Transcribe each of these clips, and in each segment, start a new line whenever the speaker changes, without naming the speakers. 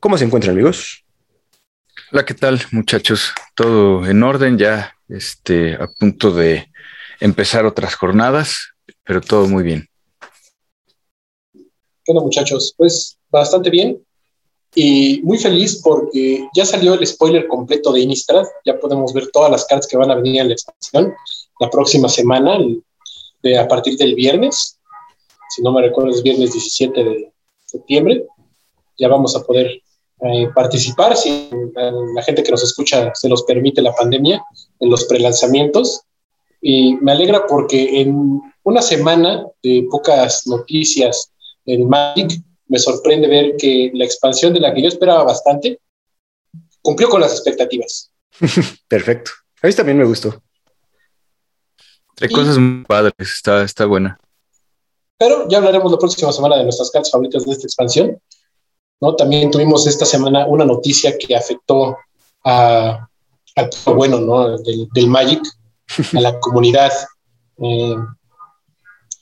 ¿Cómo se encuentran amigos?
Hola, ¿qué tal muchachos? Todo en orden, ya este, a punto de empezar otras jornadas, pero todo muy bien.
Bueno muchachos? Pues bastante bien y muy feliz porque ya salió el spoiler completo de Innistrad, ya podemos ver todas las cartas que van a venir en la expansión la próxima semana, de, a partir del viernes, si no me recuerdo es viernes 17 de septiembre, ya vamos a poder eh, participar, si la gente que nos escucha se los permite la pandemia, en los prelanzamientos. Y me alegra porque en una semana de pocas noticias en Magic, me sorprende ver que la expansión de la que yo esperaba bastante cumplió con las expectativas.
Perfecto. A mí también me gustó.
Hay cosas muy padres, está, está buena.
Pero ya hablaremos la próxima semana de nuestras cartas favoritas de esta expansión. ¿No? También tuvimos esta semana una noticia que afectó a, bueno ¿no? del, Magic, a la comunidad eh,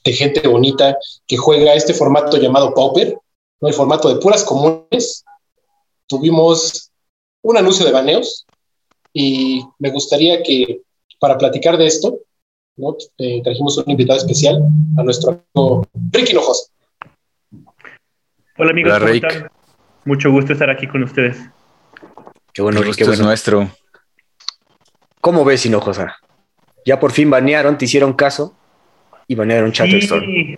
de gente bonita que juega este formato llamado Pauper, ¿no? el formato de puras comunes. Tuvimos un anuncio de baneos y me gustaría que para platicar de esto, ¿no? Eh, trajimos un invitado especial a nuestro amigo Ricky Hinojosa.
Hola amigos, Mucho gusto estar aquí con ustedes.
Qué bueno, Ricky, es nuestro. ¿Cómo ves, Hinojosa? Ya por fin banearon, te hicieron caso y banearon Chatterstorm.
Sí,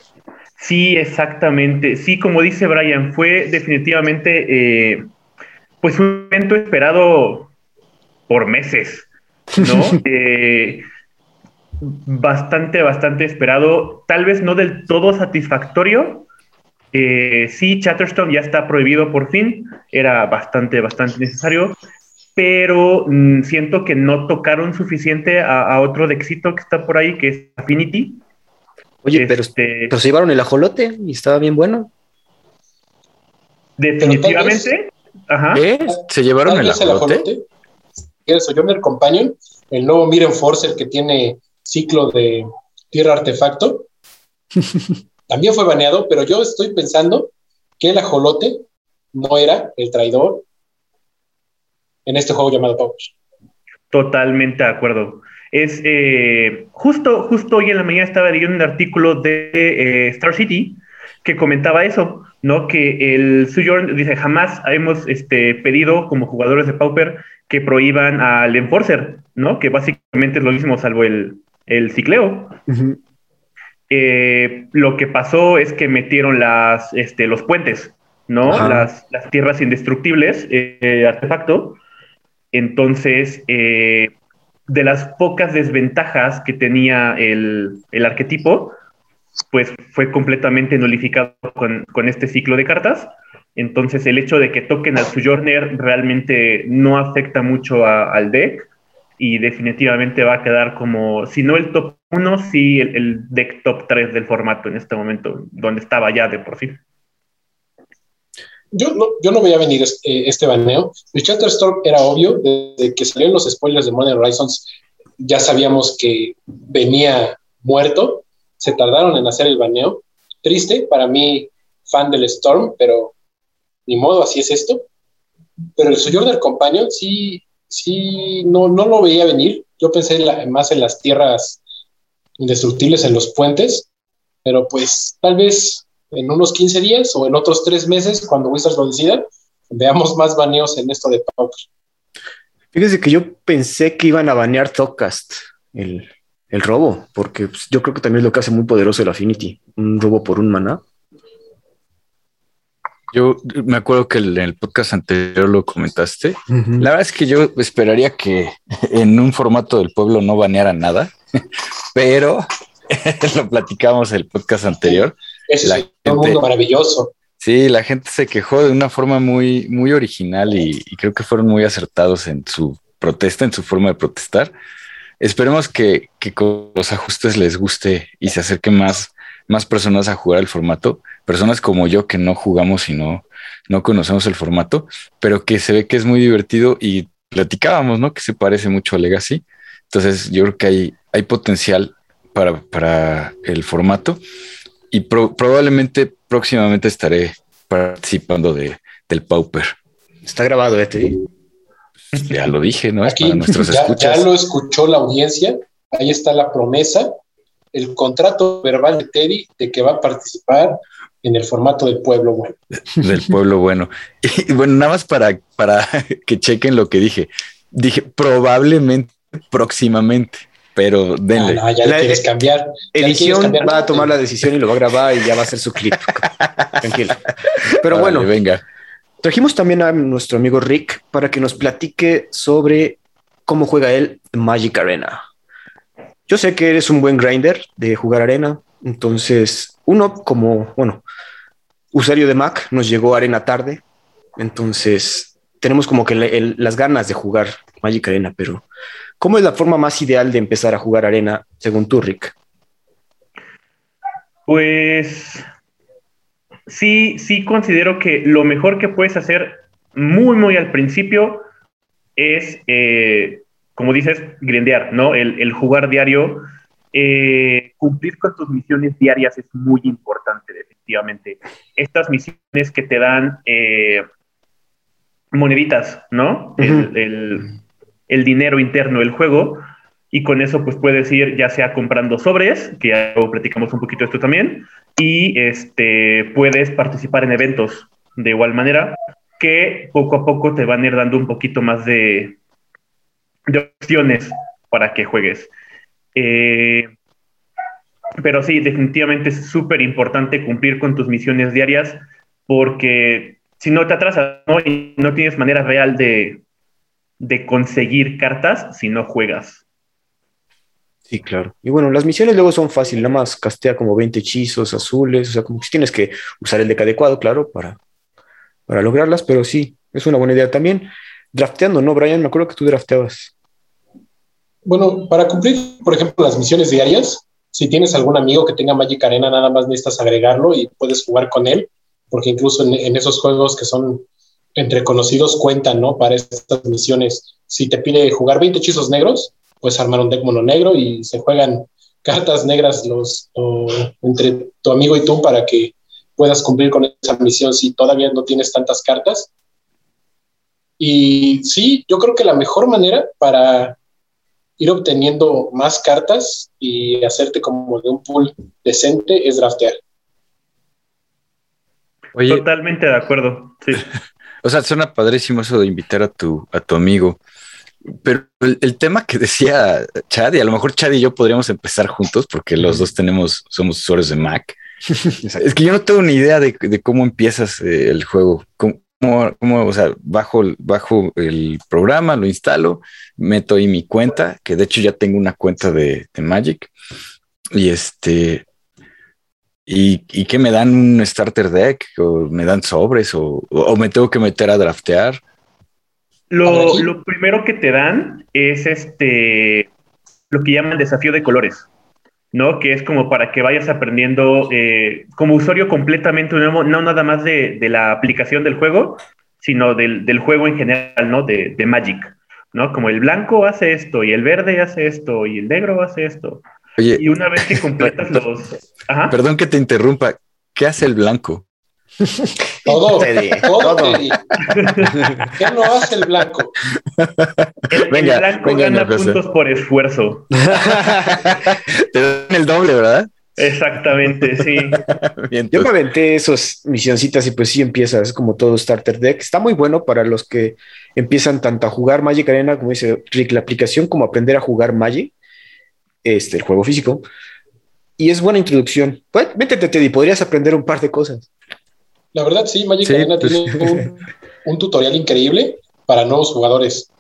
Sí, exactamente. Sí, como dice Brian, fue definitivamente eh, pues un evento esperado por meses, ¿no? Eh, bastante, bastante esperado. Tal vez no del todo satisfactorio. Eh, sí, Chatterstone ya está prohibido por fin. Era bastante, bastante necesario. Pero mm, siento que no tocaron suficiente a, a otro de éxito que está por ahí, que es Affinity
Oye, pero, este, pero se llevaron el ajolote y estaba bien bueno.
Definitivamente.
Ajá. ¿Se llevaron el ajolote?
El Sojourner Companion, el nuevo Miren Forcer que tiene ciclo de tierra artefacto, también fue baneado, pero yo estoy pensando que el ajolote no era el traidor en este juego llamado Pouch.
Totalmente de acuerdo es eh, justo, justo hoy en la mañana estaba leyendo un artículo de eh, Star City que comentaba eso, ¿no? Que el Sojourn dice, jamás hemos este, pedido como jugadores de Pauper que prohíban al Enforcer, ¿no? Que básicamente es lo mismo salvo el, el cicleo. Eh, lo que pasó es que metieron las, este, los puentes, ¿no? Las, las, tierras indestructibles, artefacto. Entonces, de las pocas desventajas que tenía el, arquetipo, pues fue completamente nulificado con, este ciclo de cartas. Entonces el hecho de que toquen al Sojourner realmente no afecta mucho al deck y definitivamente va a quedar como, si no el top 1, sí el, deck top 3 del formato en este momento, donde estaba ya de por sí
yo no, yo no veía venir este, este baneo. El Chatterstorm era obvio, desde que salieron los spoilers de Modern Horizons, ya sabíamos que venía muerto. Se tardaron en hacer el baneo. Triste, para mí, fan del Storm, pero ni modo, así es esto. Pero el Sojourner Companion sí, sí, no, no lo veía venir. Yo pensé más en las tierras indestructibles, en los puentes, pero pues tal vez en unos 15 días o en otros tres meses, cuando Wizards lo decida, veamos más baneos en esto de Pauper.
Fíjese que yo pensé que iban a banear Thoughtcast, el, el robo, porque pues, yo creo que también es lo que hace muy poderoso el Affinity, un robo por un maná.
Yo me acuerdo que en el podcast anterior lo comentaste. La verdad es que yo esperaría que en un formato del pueblo no baneara nada, pero lo platicamos el podcast anterior.
Es un mundo maravilloso.
Sí, la gente se quejó de una forma muy, muy original y, creo que fueron muy acertados en su protesta, en su forma de protestar. Esperemos que, con los ajustes les guste y se acerquen más, más personas a jugar el formato, personas como yo que no jugamos y no, no conocemos el formato, pero que se ve que es muy divertido y platicábamos, ¿no? Que se parece mucho a Legacy. Entonces yo creo que hay, hay potencial para, para el formato y probablemente próximamente estaré participando de, del Pauper.
Está grabado este.
Ya lo dije, ¿no?
Aquí, para nuestros ya, escuchas. Ya lo escuchó la audiencia. Ahí está la promesa, el contrato verbal de Teddy de que va a participar en el formato del pueblo bueno.
Del pueblo bueno. Y bueno, nada más para, para que chequen lo que dije. Dije probablemente próximamente, pero denle.
Ah, ya le quieres cambiar.
Edición va a tomar la decisión y lo va a grabar y ya va a ser su clip. Tranquilo. Pero bueno,
venga.
Trajimos también a nuestro amigo Rick para que nos platique sobre cómo juega él Magic Arena. Yo sé que eres un buen grinder de jugar arena, entonces uno como, bueno, usuario de Mac nos llegó arena tarde, entonces tenemos como que las ganas de jugar Magic Arena, pero ¿cómo es la forma más ideal de empezar a jugar arena según tú, Rick?
Pues sí, sí considero que lo mejor que puedes hacer muy, muy al principio es, eh, como dices, grindear, ¿no? El, jugar diario. Eh, cumplir con tus misiones diarias es muy importante, definitivamente. Estas misiones que te dan eh, moneditas, ¿no? el, el, dinero interno del juego. Y con eso, pues puedes ir ya sea comprando sobres, que ya platicamos un poquito de esto también, y este, puedes participar en eventos de igual manera que poco a poco te van a ir dando un poquito más de, de opciones para que juegues. Eh, pero sí, definitivamente es súper importante cumplir con tus misiones diarias porque si no te atrasas y no tienes manera real de, de conseguir cartas si no juegas.
Sí, claro. Y bueno, las misiones luego son fáciles, nada más castea como 20 hechizos azules, o sea, como que tienes que usar el deck adecuado, claro, para, para lograrlas, pero sí, es una buena idea también. Drafteando, ¿no, Brian? Me acuerdo que tú drafteabas.
Bueno, para cumplir, por ejemplo, las misiones diarias, si tienes algún amigo que tenga Magic Arena, nada más necesitas agregarlo y puedes jugar con él, porque incluso en, esos juegos que son entre conocidos cuentan, ¿no? Para estas misiones. Si te pide jugar 20 hechizos negros, puedes armar un deck mono negro y se juegan cartas negras los, entre tu amigo y tú para que puedas cumplir con esa misión si todavía no tienes tantas cartas. Y sí, yo creo que la mejor manera para ir obteniendo más cartas y hacerte como de un pool decente es draftear.
Totalmente de acuerdo. Sí.
o sea, suena padrísimo eso de invitar a tu, a tu amigo. Pero el, tema que decía Chad, y a lo mejor Chad y yo podríamos empezar juntos porque los dos tenemos, somos usuarios de Mac. es que yo no tengo ni idea de, cómo empiezas eh, el juego. Cómo, cómo, o sea, bajo, bajo el programa, lo instalo, meto ahí mi cuenta, que de hecho ya tengo una cuenta de, Magic. Y este, y, y, que me dan un starter deck o me dan sobres o, o, me tengo que meter a draftear.
Lo, primero que te dan es este lo que llaman desafío de colores, ¿no? Que es como para que vayas aprendiendo eh, como usuario completamente nuevo, no nada más de, la aplicación del juego, sino del, juego en general, ¿no? De, Magic, ¿no? Como el blanco hace esto, y el verde hace esto, y el negro hace esto. y una vez que completas los...
Perdón que te interrumpa, ¿qué hace el blanco?
Todo, todo. ¿Qué no hace el blanco?
El, venga, blanco gana puntos por esfuerzo.
Te dan el doble, ¿verdad?
Exactamente, sí.
Yo me aventé esas misioncitas y pues sí empiezas como todo Starter Deck. Está muy bueno para los que empiezan tanto a jugar Magic Arena, como dice Rick, la aplicación, como aprender a jugar Magic, este, el juego físico. Y es buena introducción. Pues, métete, Teddy, podrías aprender un par de cosas.
La verdad, sí, Magic Arena pues tiene un, tutorial increíble para nuevos jugadores.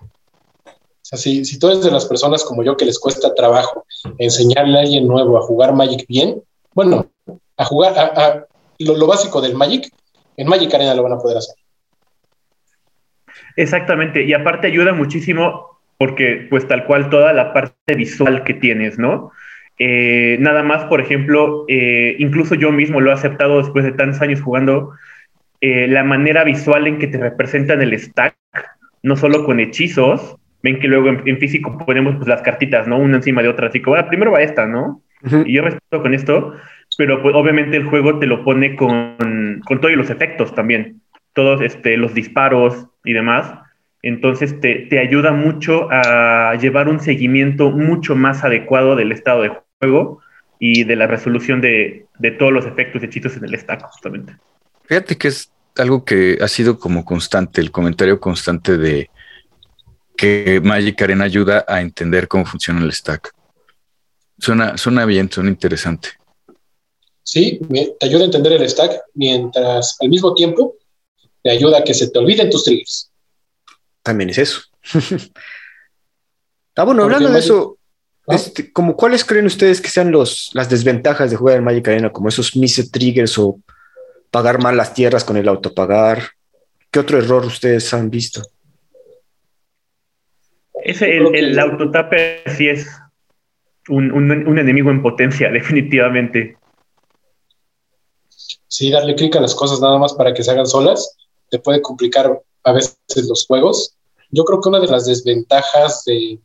O sea, si, si tú eres de las personas como yo que les cuesta trabajo enseñarle a alguien nuevo a jugar Magic bien, bueno, a jugar a, lo, básico del Magic, en Magic Arena lo van a poder hacer.
Exactamente, y aparte ayuda muchísimo porque pues tal cual toda la parte visual que tienes, ¿no? Eh, nada más, por ejemplo, eh, incluso yo mismo lo he aceptado después de tantos años jugando, eh, la manera visual en que te representan el stack, no solo con hechizos, ven que luego en, físico ponemos pues, las cartitas, ¿no? Una encima de otra, así como, bueno, primero va esta, ¿no? Y yo respeto con esto, pero pues, obviamente el juego te lo pone con, con todos los efectos también, todos este, los disparos y demás. Entonces te, te, ayuda mucho a llevar un seguimiento mucho más adecuado del estado de juego y de la resolución de, de todos los efectos hechizos en el stack, justamente.
Fíjate que es algo que ha sido como constante, el comentario constante de que Magic Arena ayuda a entender cómo funciona el stack. Suena, suena bien, suena interesante.
Sí, te ayuda a entender el stack mientras al mismo tiempo te ayuda a que se te olviden tus triggers.
También es eso. ah, bueno, hablando de eso, Este, como ¿cuáles creen ustedes que sean los, las desventajas de jugar en Magic Arena? Como esos mise triggers o pagar mal las tierras con el autopagar. ¿Qué otro error ustedes han visto?
Ese, el, el autotape sí es un, enemigo en potencia, definitivamente.
Sí, darle clic a las cosas nada más para que se hagan solas te puede complicar a veces los juegos. Yo creo que una de las desventajas de,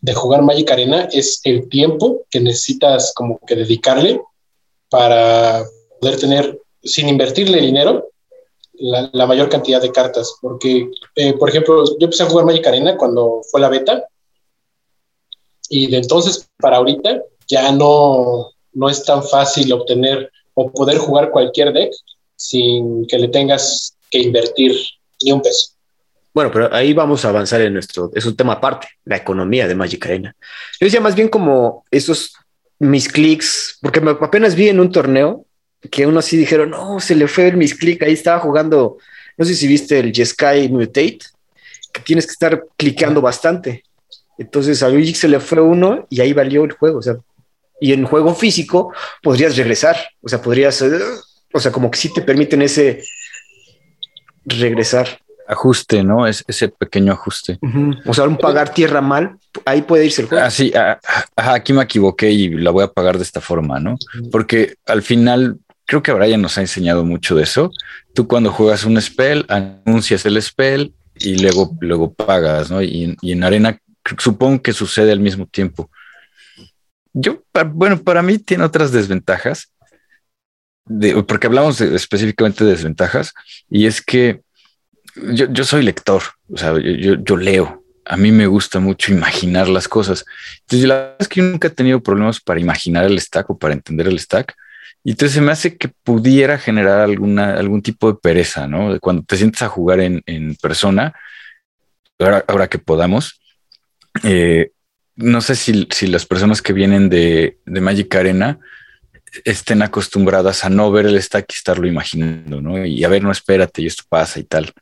de jugar Magic Arena es el tiempo que necesitas como que dedicarle para poder tener, sin invertirle dinero, la, mayor cantidad de cartas. Porque, eh, por ejemplo, yo empecé a jugar Magic Arena cuando fue la beta. Y de entonces para ahorita ya no, no es tan fácil obtener o poder jugar cualquier deck sin que le tengas que invertir ni un peso.
Bueno, pero ahí vamos a avanzar en nuestro, es un tema aparte, la economía de Magic Arena. Yo decía más bien como esos mis clics, porque apenas vi en un torneo que uno así dijeron, no, se le fue el misclick, ahí estaba jugando, no sé si viste el Jeskai Mutate, que tienes que estar clicando bastante. Entonces a Luigi se le fue uno y ahí valió el juego, o sea, y en juego físico podrías regresar, o sea, podrías, o sea, como que sí te permiten ese regresar.
Ajuste, ¿no? Es ese pequeño ajuste.
O sea, un pagar tierra mal, ahí puede irse el juego.
Así, ah, aquí me equivoqué y la voy a pagar de esta forma, ¿no? Porque al final creo que Brian nos ha enseñado mucho de eso. Tú cuando juegas un spell, anuncias el spell y luego, luego pagas, ¿no? Y, en arena supongo que sucede al mismo tiempo. Yo, bueno, para mí tiene otras desventajas, porque hablamos específicamente de desventajas, y es que yo, soy lector, o sea, yo, yo, leo, a mí me gusta mucho imaginar las cosas. Entonces, la verdad es que yo nunca he tenido problemas para imaginar el stack o para entender el stack. Y entonces se me hace que pudiera generar alguna, algún tipo de pereza, ¿no? Cuando te sientes a jugar en, persona, ahora, que podamos, eh, no sé si, las personas que vienen de, Magic Arena estén acostumbradas a no ver el stack y estarlo imaginando, ¿no? Y a ver, no espérate, y esto pasa y tal.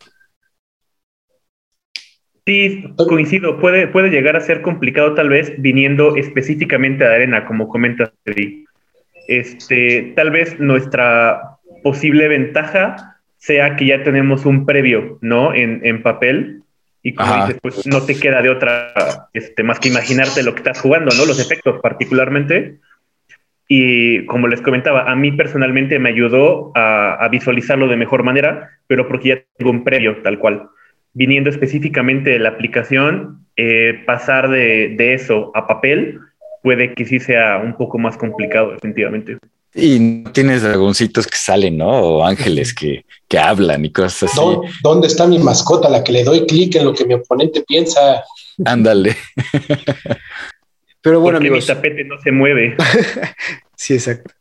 Sí, coincido. Puede, puede llegar a ser complicado tal vez viniendo específicamente de arena, como comentas, Eddie. Este, tal vez nuestra posible ventaja sea que ya tenemos un previo, ¿no? En, papel. Y como dices, pues no te queda de otra este, más que imaginarte lo que estás jugando, ¿no? Los efectos particularmente. Y como les comentaba, a mí personalmente me ayudó a, visualizarlo de mejor manera, pero porque ya tengo un previo tal cual. Viniendo específicamente de la aplicación, eh, pasar de, de, eso a papel puede que sí sea un poco más complicado, definitivamente.
Y no tienes dragoncitos que salen, ¿no? O ángeles que, que hablan y cosas así.
¿Dónde está mi mascota, la que le doy clic en lo que mi oponente piensa?
Ándale.
Pero bueno, Porque mi tapete no se mueve.
sí, exacto.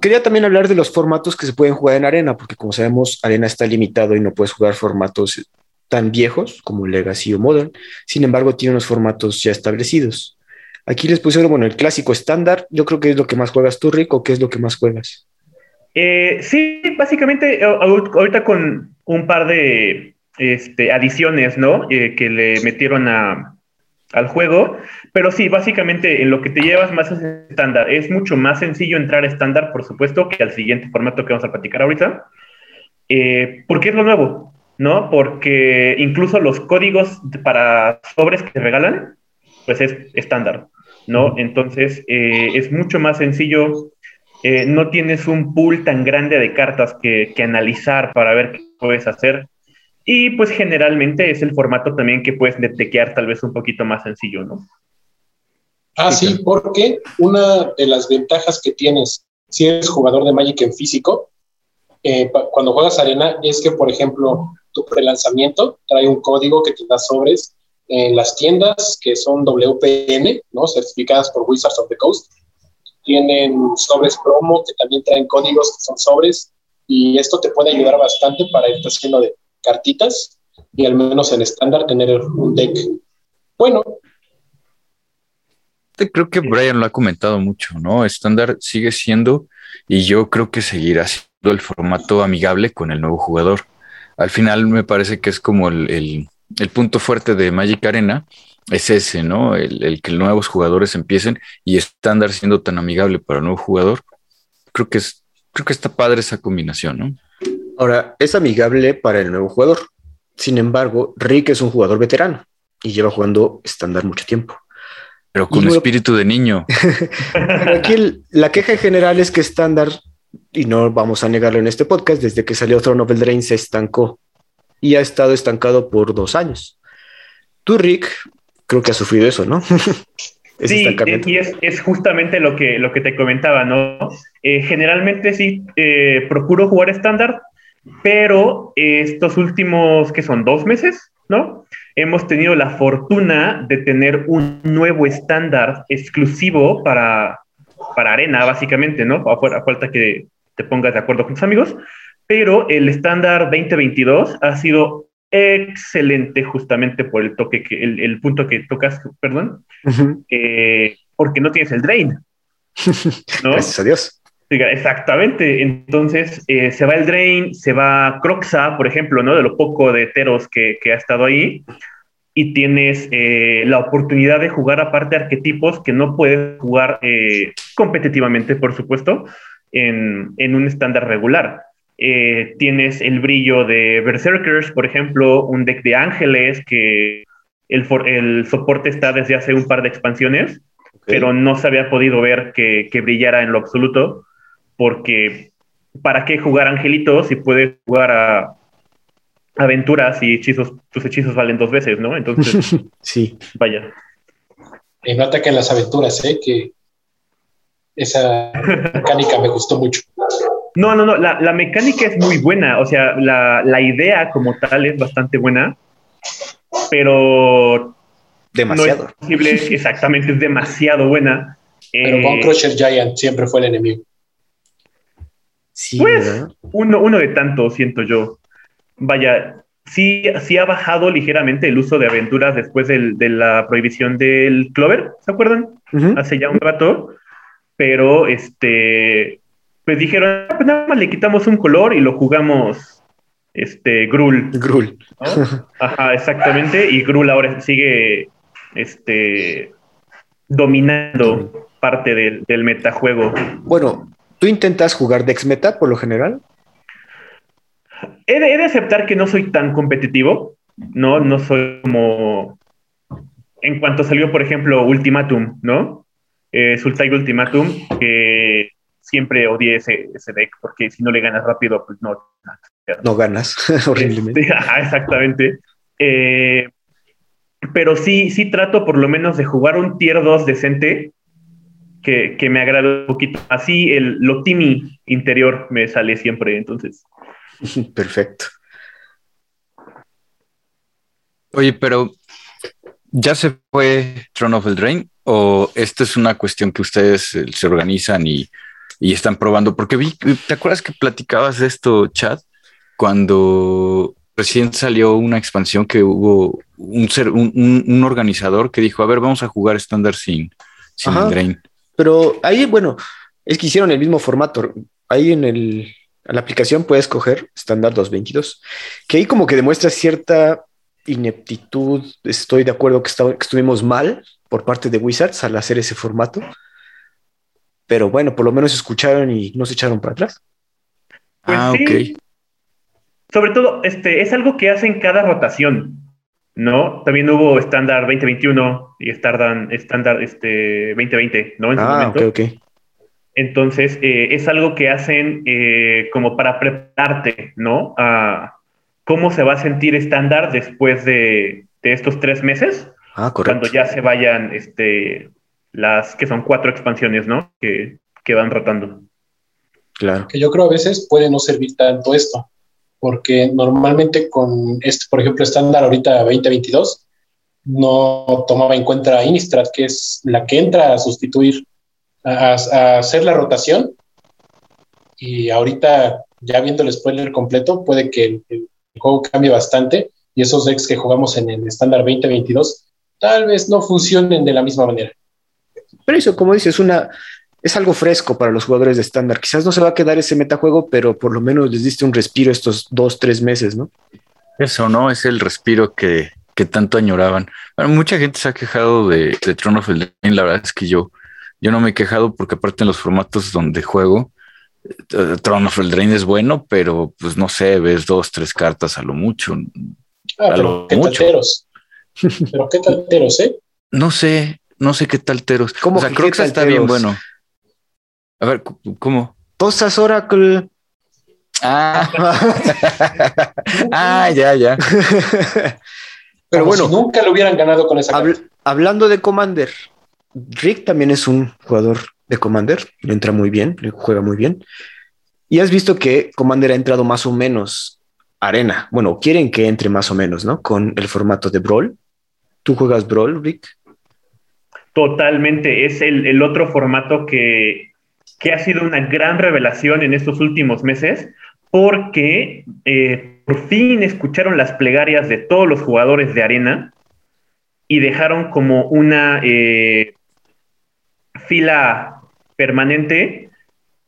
Quería también hablar de los formatos que se pueden jugar en arena, porque como sabemos, arena está limitado y no puedes jugar formatos tan viejos como Legacy o Modern. Sin embargo, tiene unos formatos ya establecidos. Aquí les pusieron, bueno, el clásico estándar. Yo creo que es lo que más juegas tú, Rick, o qué es lo que más juegas.
Eh, sí, básicamente ahorita con un par de este, adiciones, ¿no? Eh, que le metieron a, al juego, Pero sí, básicamente en lo que te llevas más es estándar. Es mucho más sencillo entrar a estándar, por supuesto, que al siguiente formato que vamos a platicar ahorita. Eh, porque es lo nuevo, ¿no? Porque incluso los códigos para sobres que te regalan, pues es estándar, ¿no? Entonces eh, es mucho más sencillo. Eh, no tienes un pool tan grande de cartas que, que analizar para ver qué puedes hacer. Y pues generalmente es el formato también que puedes detectar tal vez un poquito más sencillo, ¿no?
Ah, sí, porque una de las ventajas que tienes si eres jugador de Magic en físico, eh, cuando juegas arena, es que, por ejemplo, tu prelanzamiento trae un código que te da sobres en las tiendas que son WPN, ¿no? Certificadas por Wizards of the Coast. Tienen sobres promo que también traen códigos que son sobres y esto te puede ayudar bastante para irte haciendo de cartitas y al menos en estándar tener un deck bueno
creo que Brian lo ha comentado mucho, ¿no? Estándar sigue siendo y yo creo que seguirá siendo el formato amigable con el nuevo jugador. Al final me parece que es como el, punto fuerte de Magic Arena, es ese, ¿no? El, que nuevos jugadores empiecen y estándar siendo tan amigable para el nuevo jugador. Creo que es, creo que está padre esa combinación, ¿no?
Ahora, es amigable para el nuevo jugador. Sin embargo, Rick es un jugador veterano y lleva jugando estándar mucho tiempo.
Pero con espíritu de niño.
Pero aquí la queja en general es que estándar, y no vamos a negarlo en este podcast, desde que salió Throne of Drain se estancó y ha estado estancado por dos años. Tú, Rick, creo que has sufrido eso, ¿no?
sí, y es, justamente lo que, lo que te comentaba, ¿no? Eh, generalmente sí eh, procuro jugar estándar, pero estos últimos, que son dos meses, ¿no? hemos tenido la fortuna de tener un nuevo estándar exclusivo para, para Arena, básicamente, ¿no? A, falta que te pongas de acuerdo con tus amigos, pero el estándar 2022 ha sido excelente justamente por el toque que el, punto que tocas, perdón, eh, porque no tienes el drain.
Gracias a Dios.
Exactamente. Entonces eh, se va el Drain, se va Croxa, por ejemplo, ¿no? De lo poco de Teros que, ha estado ahí. Y tienes eh, la oportunidad de jugar aparte arquetipos que no puedes jugar eh, competitivamente, por supuesto, en, un estándar regular. tienes el brillo de Berserkers, por ejemplo, un deck de ángeles que el, el soporte está desde hace un par de expansiones, pero no se había podido ver que, que brillara en lo absoluto porque ¿para qué jugar angelitos si puedes jugar a aventuras y hechizos, tus hechizos valen dos veces, ¿no? Entonces,
sí.
Vaya.
Y no ataquen las aventuras, ¿eh? Que esa mecánica me gustó mucho.
No, no, no, la, mecánica es muy buena, o sea, la, idea como tal es bastante buena, pero...
Demasiado.
posible, exactamente, es demasiado buena.
Pero con eh, Crusher Giant siempre fue el enemigo
pues uno, uno de tanto, siento yo. Vaya, sí, sí ha bajado ligeramente el uso de aventuras después de la prohibición del Clover, ¿se acuerdan? Hace ya un rato. Pero este, pues dijeron, ah, pues nada más le quitamos un color y lo jugamos este Grul.
Grul.
Ajá, exactamente. Y Grul ahora sigue este dominando parte del, del metajuego.
Bueno, ¿Tú intentas jugar Dex Meta por lo general?
He de, aceptar que no soy tan competitivo, ¿no? No soy como... En cuanto salió, por ejemplo, Ultimatum, ¿no? Eh, Sultai Ultimatum, que siempre odié ese, deck, porque si no le ganas rápido, pues no.
No ganas, horriblemente.
Este, exactamente. Eh, pero sí, sí trato por lo menos de jugar un tier 2 decente que, me agrada un poquito. Así el Lotimi interior me sale siempre, entonces.
Perfecto.
Oye, pero ¿ya se fue Throne of the Drain? ¿O esta es una cuestión que ustedes eh, se organizan y, están probando? Porque vi, ¿te acuerdas que platicabas de esto, Chad? Cuando recién salió una expansión que hubo un, ser, un, organizador que dijo, a ver, vamos a jugar estándar sin, sin Drain.
Pero ahí, bueno, es que hicieron el mismo formato. Ahí en, el, la aplicación puedes coger estándar 222, que ahí como que demuestra cierta ineptitud. Estoy de acuerdo que, estuvimos mal por parte de Wizards al hacer ese formato. Pero bueno, por lo menos escucharon y no se echaron para atrás.
Pues
ah,
sí.
ok.
Sobre todo, este, es algo que hacen cada rotación, ¿no? También hubo estándar 2021 y estándar, estándar este, 2020, ¿no? En
Ah,
momento.
ok, ok.
Entonces, eh, es algo que hacen eh, como para prepararte, ¿no? A cómo se va a sentir estándar después de, de estos tres meses,
Ah, correcto.
cuando ya se vayan este, las que son cuatro expansiones, ¿no? Que, que van rotando.
Claro.
que yo creo a veces puede no servir tanto esto, porque normalmente con este, por ejemplo, estándar ahorita 2022, no tomaba en cuenta a Innistrad, que es la que entra a sustituir, a, a hacer la rotación, y ahorita ya viendo el spoiler completo, puede que el, el juego cambie bastante, y esos decks que jugamos en el estándar 2022 tal vez no funcionen de la misma manera.
Pero eso, como dices, una, es algo fresco para los jugadores de estándar. Quizás no se va a quedar ese metajuego, pero por lo menos les diste un respiro estos dos, tres meses, ¿no?
Eso, ¿no? Es el respiro que, que tanto añoraban. Bueno, mucha gente se ha quejado de, de Throne of Eldraine. La verdad es que yo, yo no me he quejado porque aparte en los formatos donde juego, eh, Throne of Eldraine es bueno, pero pues no sé, ves dos, tres cartas a lo mucho.
Ah,
A
pero
lo mucho.
Pero qué talteros, ¿eh?
No sé, no sé qué tal Teros.
¿Cómo
o sea,
que
creo que está bien bueno. A ver, ¿cómo?
Postas Oracle.
Ah, ah ya, ya.
Pero
Como
bueno,
si nunca lo hubieran ganado con esa
habl-
carta.
hablando de Commander, Rick también es un jugador de Commander, le entra muy bien, le juega muy bien. Y has visto que Commander ha entrado más o menos arena. Bueno, quieren que entre más o menos, ¿no? Con el formato de Brawl. ¿Tú juegas Brawl, Rick?
Totalmente, es el, otro formato que, que ha sido una gran revelación en estos últimos meses, porque eh, por fin escucharon las plegarias de todos los jugadores de arena y dejaron como una eh, fila permanente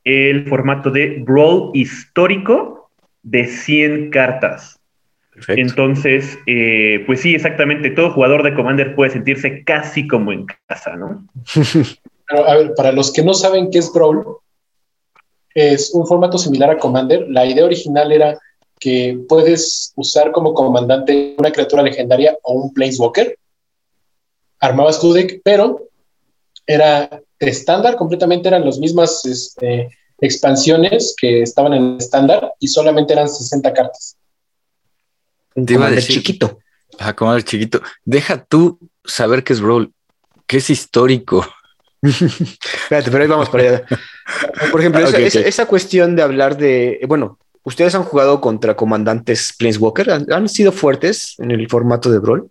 el formato de Brawl histórico de 100 cartas.
Perfecto.
Entonces, eh, pues sí, exactamente, todo jugador de Commander puede sentirse casi como en casa, ¿no?
Pero, a ver, para los que no saben qué es Brawl, es un formato similar a Commander. La idea original era que puedes usar como comandante una criatura legendaria o un Planeswalker. Armabas tu deck, pero era estándar, completamente eran las mismas este, expansiones que estaban en estándar y solamente eran 60 cartas.
Te iba a decir-
chiquito.
Ajá, como el chiquito. Deja tú saber qué es Brawl, que es histórico.
Espérate, pero ahí vamos para allá. Por ejemplo, esa,
Ok, ok.
esa- esa cuestión de hablar de, bueno, ustedes han jugado contra comandantes Planeswalker, han, han sido fuertes en el formato de Brawl.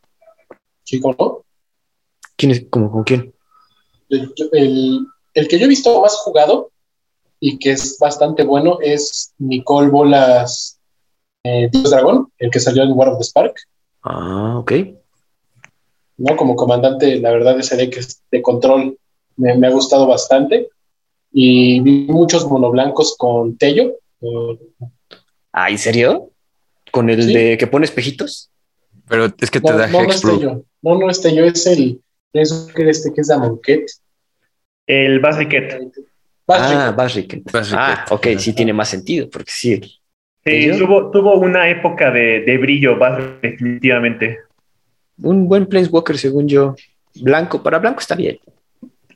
Chico, ¿no?
¿Quién es, como, con quién?
El, el- el que yo he visto más jugado y que es bastante bueno es Nicole Bolas eh, Dios Dragón, el que salió en War of the Spark,
Ah, ok.
¿no? Como comandante, la verdad, ese deck de control me, me ha gustado bastante. Y vi muchos monoblancos con Tello.
Ah, ¿en serio? ¿Con el
Sí.
de que pone espejitos?
Pero es que te
no,
da
no, no es
Hexproof.
Tello. No, no es Tello, es el. Es que este que es Damonquet.
El Basriket.
Ah, Basriken.
Basriken.
Ah, ok, sí tiene más sentido, porque sí.
Sí, tuvo, tuvo una época de, de brillo, definitivamente.
Un buen Planeswalker, según yo. Blanco, para blanco está bien.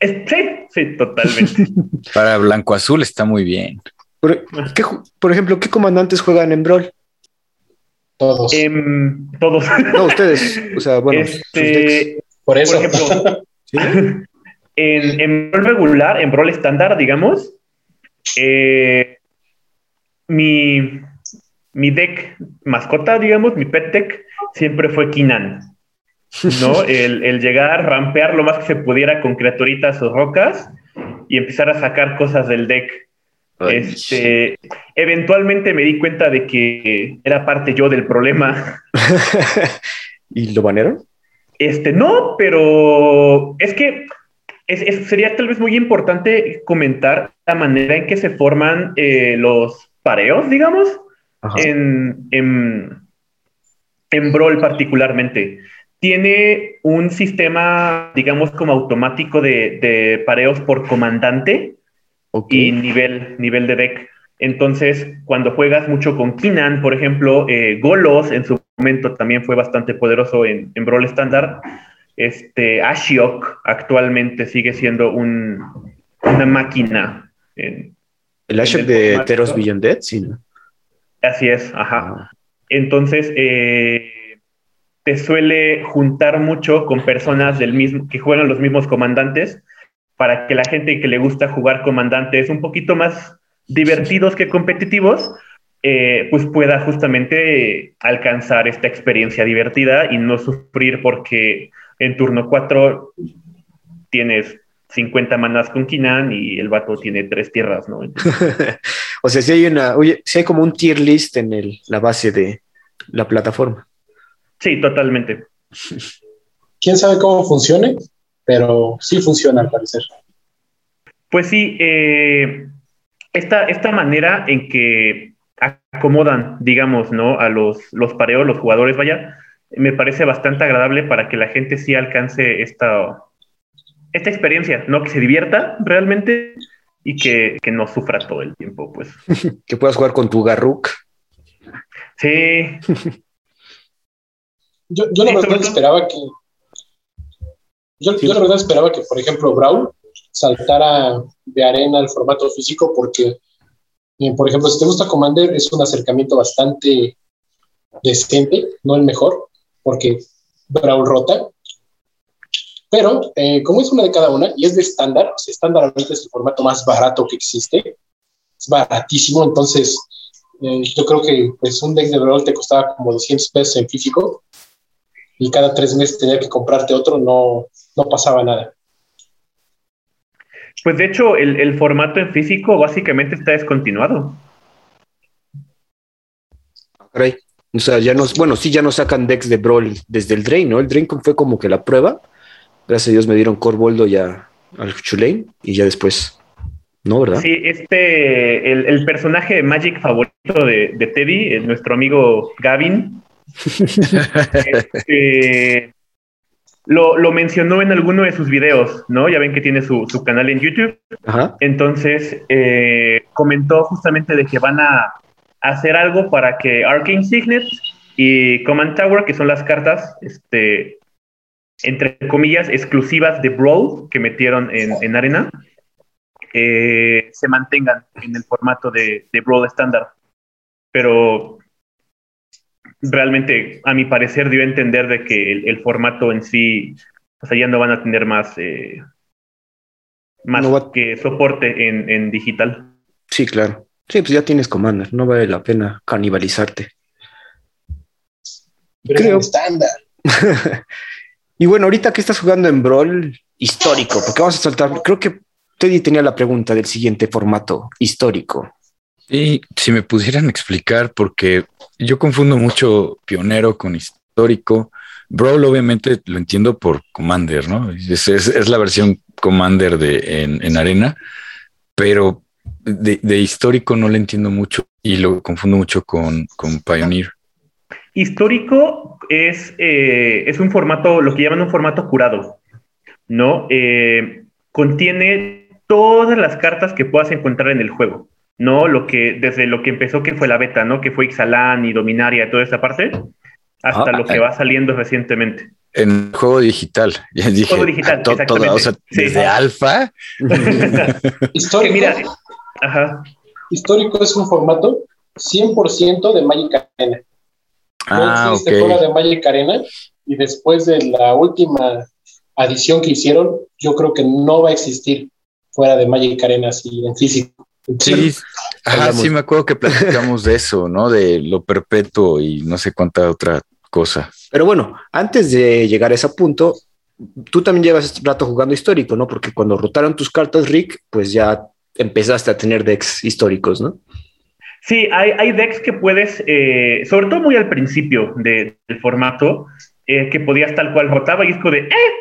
Sí, sí, totalmente.
Para blanco azul está muy bien.
Por, ¿qué por ejemplo, ¿qué comandantes juegan en Brawl?
Todos.
Em, todos.
No, ustedes. O sea, bueno,
este,
Por eso.
por ejemplo,
¿Sí?
En, en rol regular, en rol estándar, digamos, eh, mi, mi deck mascota, digamos, mi pet deck, siempre fue Kinan. ¿No? El, el llegar, rampear lo más que se pudiera con criaturitas o rocas y empezar a sacar cosas del deck.
Ay,
Este, eventualmente me di cuenta de que era parte yo del problema.
¿Y lo banearon?
Este, no, pero es que es- es- sería tal vez muy importante comentar la manera en que se forman eh, los pareos, digamos, en, en, en Brawl particularmente. tiene un sistema, digamos, como automático de, pareos por comandante y nivel, nivel de deck. Entonces, cuando juegas mucho con Kinan, por ejemplo, eh, Golos en su momento también fue bastante poderoso en, en Brawl Standard. Este, Ashiok actualmente sigue siendo un, una máquina.
En, el Ashiok de Teros Beyond Dead, sí, ¿no?
Así es, ajá. Ah. Entonces, eh, te suele juntar mucho con personas del mismo, que juegan los mismos comandantes, para que la gente que le gusta jugar comandantes un poquito más divertidos que competitivos, eh, pues pueda justamente alcanzar esta experiencia divertida y no sufrir porque en turno 4 tienes 50 manas con Kinan y el vato tiene tres tierras, ¿no?
o sea, si hay una, oye, si hay como un tier list en el, la base de la plataforma.
Sí, totalmente.
Quién sabe cómo funcione, pero sí funciona al parecer.
Pues sí, eh, esta, esta manera en que acomodan, digamos, ¿no? A los, los pareos, los jugadores, vaya, me parece bastante agradable para que la gente sí alcance esta, esta experiencia, ¿no? Que se divierta realmente y que, no sufra todo el tiempo, pues.
que puedas jugar con tu Garruk.
Sí.
yo, yo la verdad esperaba que. Yo, yo, la verdad esperaba que, por ejemplo, Brawl saltara de arena al formato físico, porque, eh, por ejemplo, si te gusta Commander, es un acercamiento bastante decente, no el mejor, porque Brawl rota, pero eh, como es una de cada una y es de estándar, o sea, estándar es el formato más barato que existe, es baratísimo, entonces eh, yo creo que pues, un deck de Brawl te costaba como 200 pesos en físico y cada tres meses tenía que comprarte otro, no, no pasaba nada.
Pues de hecho, el, el formato en físico básicamente está descontinuado.
O sea, ya nos, bueno, sí, ya no sacan decks de Brawl desde el Drain, ¿no? El Drain fue como que la prueba gracias a Dios me dieron Corboldo ya al Chulane y ya después, ¿no? ¿Verdad?
Sí, este, el, personaje de Magic favorito de, Teddy, nuestro amigo Gavin, este, lo, mencionó en alguno de sus videos, ¿no? Ya ven que tiene su, canal en YouTube. Entonces, eh, comentó justamente de que van a hacer algo para que Arcane Signet y Command Tower, que son las cartas, este, entre comillas, exclusivas de Brawl que metieron en, Arena, eh, se mantengan en el formato de, de Brawl estándar. Pero realmente, a mi parecer, dio a entender de que el, formato en sí, o sea, ya no van a tener más, eh, más que soporte en, digital.
Sí, claro. Sí, pues ya tienes Commander, no vale la pena canibalizarte.
Pero Creo. estándar.
Y bueno, ahorita que estás jugando en Brawl histórico, porque vamos a saltar, creo que Teddy tenía la pregunta del siguiente formato histórico.
Y si me pudieran explicar, porque yo confundo mucho pionero con histórico. Brawl obviamente lo entiendo por Commander, ¿no? Es, es, la versión Commander de, en, Arena, pero de, de, histórico no lo entiendo mucho y lo confundo mucho con, con Pioneer.
Histórico es, eh, es un formato, lo que llaman un formato curado, ¿no? Eh, contiene todas las cartas que puedas encontrar en el juego, ¿no? Lo que, desde lo que empezó, que fue la beta, ¿no? Que fue Ixalan y Dominaria, toda esa parte, hasta ah, lo que va saliendo recientemente.
En juego digital. Ya dije, juego digital, o sea, desde alfa.
Histórico. Mira, ajá. Histórico es un formato 100% de Magic Arena. Ah, existe fuera de Magic Arena y después de la última adición que hicieron, yo creo que no va a existir fuera de Magic Arena así en físico.
Sí, sí me acuerdo que platicamos de eso, ¿no? De lo perpetuo y no sé cuánta otra cosa.
Pero bueno, antes de llegar a ese punto, tú también llevas este rato jugando histórico, ¿no? Porque cuando rotaron tus cartas, Rick, pues ya empezaste a tener decks históricos, ¿no?
Sí, hay, decks que puedes, eh, sobre todo muy al principio del formato, eh, que podías tal cual rotaba y es como de, eh,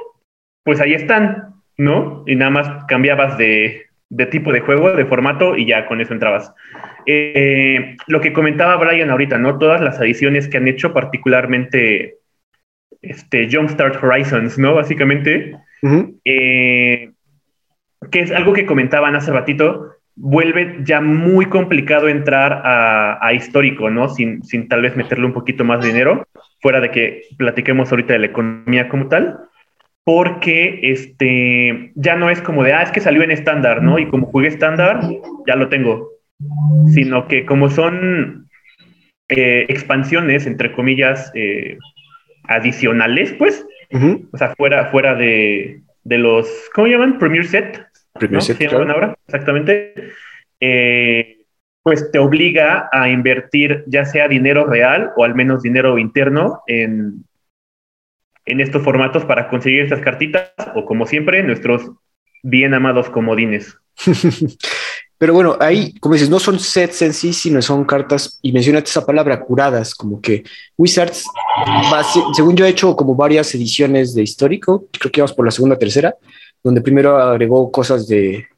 pues ahí están, ¿no? Y nada más cambiabas de, tipo de juego, de formato y ya con eso entrabas. lo que comentaba Brian ahorita, ¿no? Todas las adiciones que han hecho, particularmente este, Jumpstart Horizons, ¿no? Básicamente, eh, que es algo que comentaban hace ratito, vuelve ya muy complicado entrar a, histórico, ¿no? Sin, sin, tal vez meterle un poquito más de dinero, fuera de que platiquemos ahorita de la economía como tal, porque este, ya no es como de, ah, es que salió en estándar, ¿no? Y como jugué estándar, ya lo tengo, sino que como son eh, expansiones, entre comillas, eh, adicionales, pues, o sea, fuera, fuera de, de los, ¿cómo llaman? Premier Set, ahora? Exactamente. Eh, pues te obliga a invertir ya sea dinero real o al menos dinero interno en, en estos formatos para conseguir estas cartitas o como siempre nuestros bien amados comodines.
Pero bueno, ahí, como dices, no son sets en sí, sino son cartas, y mencionaste esa palabra, curadas, como que Wizards, según yo he hecho como varias ediciones de histórico, creo que vamos por la segunda, tercera, donde primero agregó cosas de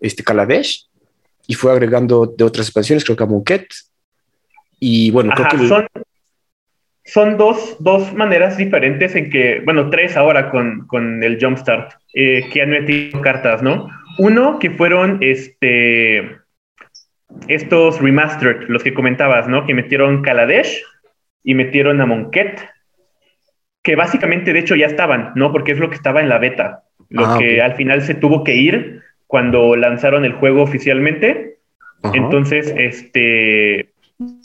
este Kaladesh y fue agregando de otras expansiones, creo que a Monquet. Y bueno, creo que.
Son, son dos, dos, maneras diferentes en que, bueno, tres ahora con, con el Jumpstart, eh, que han metido cartas, ¿no? Uno que fueron este, estos remastered, los que comentabas, ¿no? Que metieron Kaladesh y metieron a Monquet, que básicamente de hecho ya estaban, ¿no? Porque es lo que estaba en la beta. Lo ah, que al final se tuvo que ir cuando lanzaron el juego oficialmente. Entonces, este,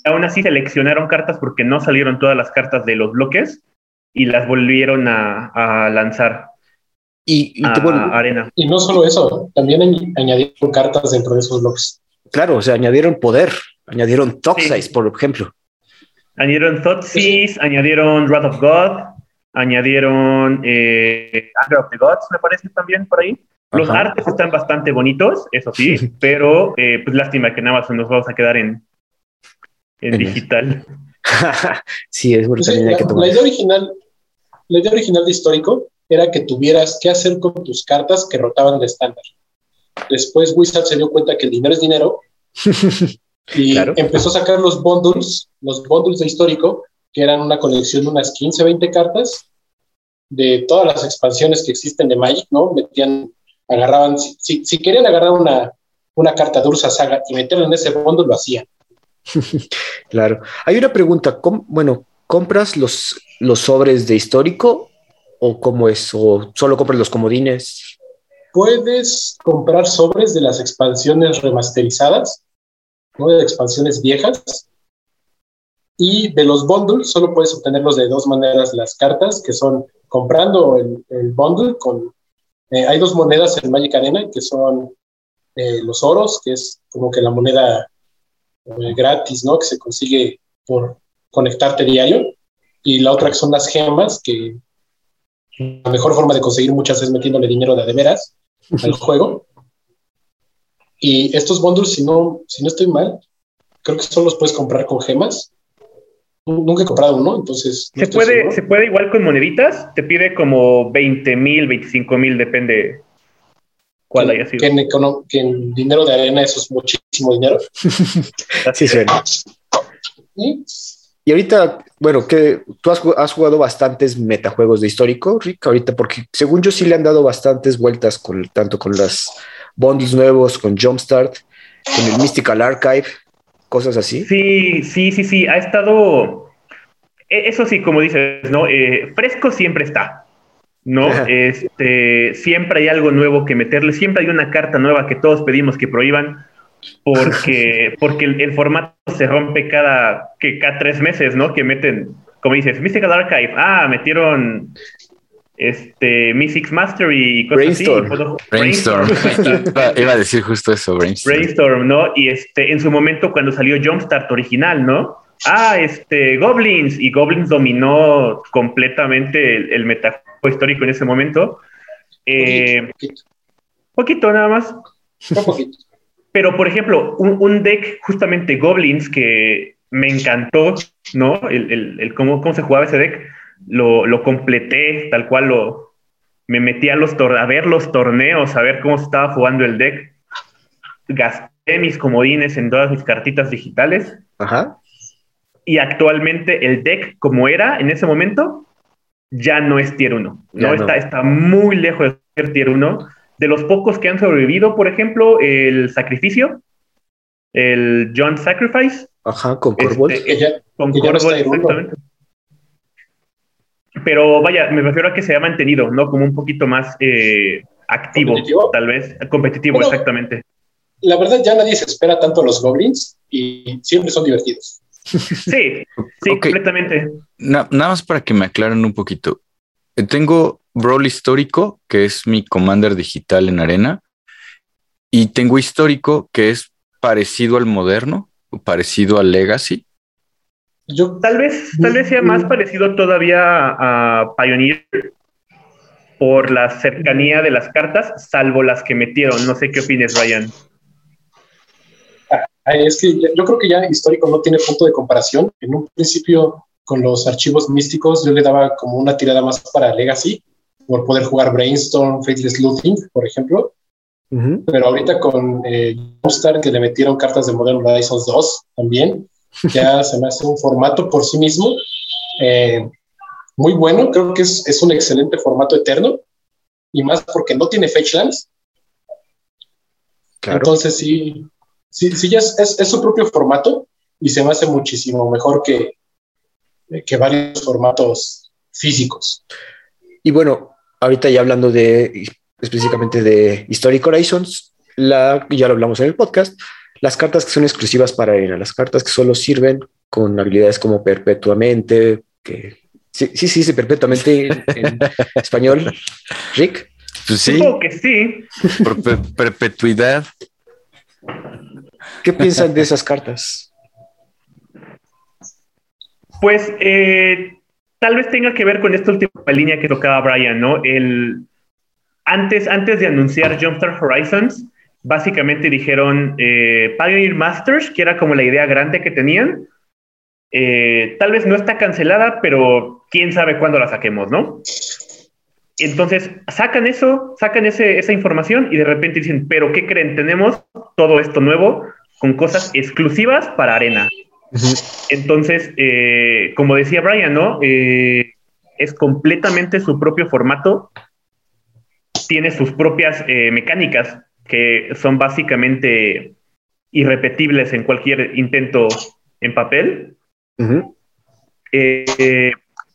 aún así seleccionaron cartas porque no salieron todas las cartas de los bloques y las volvieron a, lanzar.
Y, arena. Y no solo eso, también añadieron cartas dentro de esos bloques.
Claro, o sea, añadieron poder, añadieron Toxize, por ejemplo.
Añadieron Thoughtseize, añadieron Wrath of God, añadieron eh, Anger of the Gods, me parece también por ahí. Los artes están bastante bonitos, eso sí, pero eh, pues lástima que nada más nos vamos a quedar en, en digital.
sí, es
pues la, idea original, la idea original de histórico era que tuvieras que hacer con tus cartas que rotaban de estándar. Después Wizard se dio cuenta que el dinero es dinero y empezó a sacar los bundles, los bundles de histórico, que eran una colección de unas 15, 20 cartas de todas las expansiones que existen de Magic, ¿no? Metían, agarraban, si, si querían agarrar una, una carta de Ursa Saga y meterla en ese fondo, lo hacían.
claro. Hay una pregunta, bueno, ¿compras los, los sobres de histórico o cómo es? ¿O solo compras los comodines?
Puedes comprar sobres de las expansiones remasterizadas, ¿no? de expansiones viejas, y de los bundles solo puedes obtenerlos de dos maneras las cartas, que son comprando el, el bundle con... Eh, hay dos monedas en Magic Arena, que son eh, los oros, que es como que la moneda eh, gratis, ¿no? Que se consigue por conectarte diario. Y la otra que son las gemas, que la mejor forma de conseguir muchas es metiéndole dinero de, de veras al juego. Y estos bundles, si no, si no estoy mal, creo que solo los puedes comprar con gemas Nunca he comprado uno, entonces.
se, puede, se puede igual con moneditas, te pide como 20 mil, 25 mil, depende cuál haya sido.
Que en, dinero de arena eso es muchísimo dinero.
sí, suena. ¿Y? ahorita, bueno, que tú has, jugado bastantes metajuegos de histórico, Rick, ahorita, porque según yo sí le han dado bastantes vueltas con tanto con las bundles nuevos, con Jumpstart, con el Mystical Archive cosas así.
Sí, sí, sí, sí, ha estado, e, eso sí, como dices, ¿no? Eh, fresco siempre está, ¿no? este, siempre hay algo nuevo que meterle, siempre hay una carta nueva que todos pedimos que prohíban, porque, porque el, formato se rompe cada, que, cada tres meses, ¿no? Que meten, como dices, Mystical Archive, ah, metieron este, Mystics Master y
cosas Brainstorm. así. Brainstorm. Iba a decir justo eso,
Brainstorm. Brainstorm, ¿no? Y este, en su momento cuando salió Jumpstart original, ¿no? Ah, este, Goblins. Y Goblins dominó completamente el, el histórico en ese momento. Eh, poquito. nada más. Un poquito. Pero, por ejemplo, un, deck justamente Goblins que me encantó, ¿no? El, el, el cómo, cómo se jugaba ese deck lo, completé, tal cual lo, me metí a, los a ver los torneos, a ver cómo estaba jugando el deck. Gasté mis comodines en todas mis cartitas digitales. Ajá. Y actualmente el deck, como era en ese momento, ya no es tier 1, ¿no? Está, está muy lejos de ser tier 1. De los pocos que han sobrevivido, por ejemplo, el sacrificio, el John Sacrifice.
Ajá, con Corvold.
Este, con Corvold, exactamente. Pero vaya, me refiero a que se ha mantenido, ¿no? Como un poquito más eh, activo, tal vez, competitivo, exactamente.
La verdad, ya nadie se espera tanto a los goblins y siempre son divertidos.
Sí, sí, completamente.
nada más para que me aclaren un poquito. Tengo Brawl histórico, que es mi commander digital en arena, y tengo histórico, que es parecido al moderno, parecido al legacy.
Yo, tal vez, tal vez sea más parecido todavía a Pioneer por la cercanía de las cartas, salvo las que metieron. No sé qué opinas, Ryan.
Es que yo creo que ya histórico no tiene punto de comparación. En un principio, con los archivos místicos, yo le daba como una tirada más para Legacy, por poder jugar Brainstorm, Faithless Looting, por ejemplo. Pero ahorita con eh, que le metieron cartas de Modern Horizons 2 también, ya se me hace un formato por sí mismo eh, muy bueno. Creo que es, es, un excelente formato eterno y más porque no tiene fetchlands. Entonces sí, sí, sí ya es, es, su propio formato y se me hace muchísimo mejor que, que varios formatos físicos.
Y bueno, ahorita ya hablando de específicamente de Historic Horizons, la, ya lo hablamos en el podcast, las cartas que son exclusivas para arena, las cartas que solo sirven con habilidades como perpetuamente, que sí, sí, sí, perpetuamente en, español. Rick.
Pues sí.
Supongo que sí.
Por perpetuidad.
¿Qué piensan de esas cartas?
Pues eh, tal vez tenga que ver con esta última línea que tocaba Brian, ¿no? El, antes, antes de anunciar Jumpstart Horizons, básicamente dijeron eh, Pioneer Masters, que era como la idea grande que tenían. Eh, tal vez no está cancelada, pero quién sabe cuándo la saquemos, ¿no? Entonces sacan eso, sacan ese, esa información y de repente dicen, pero ¿qué creen? Tenemos todo esto nuevo con cosas exclusivas para Arena. Entonces, eh, como decía Brian, ¿no? Eh, es completamente su propio formato, tiene sus propias eh, mecánicas que son básicamente irrepetibles en cualquier intento en papel.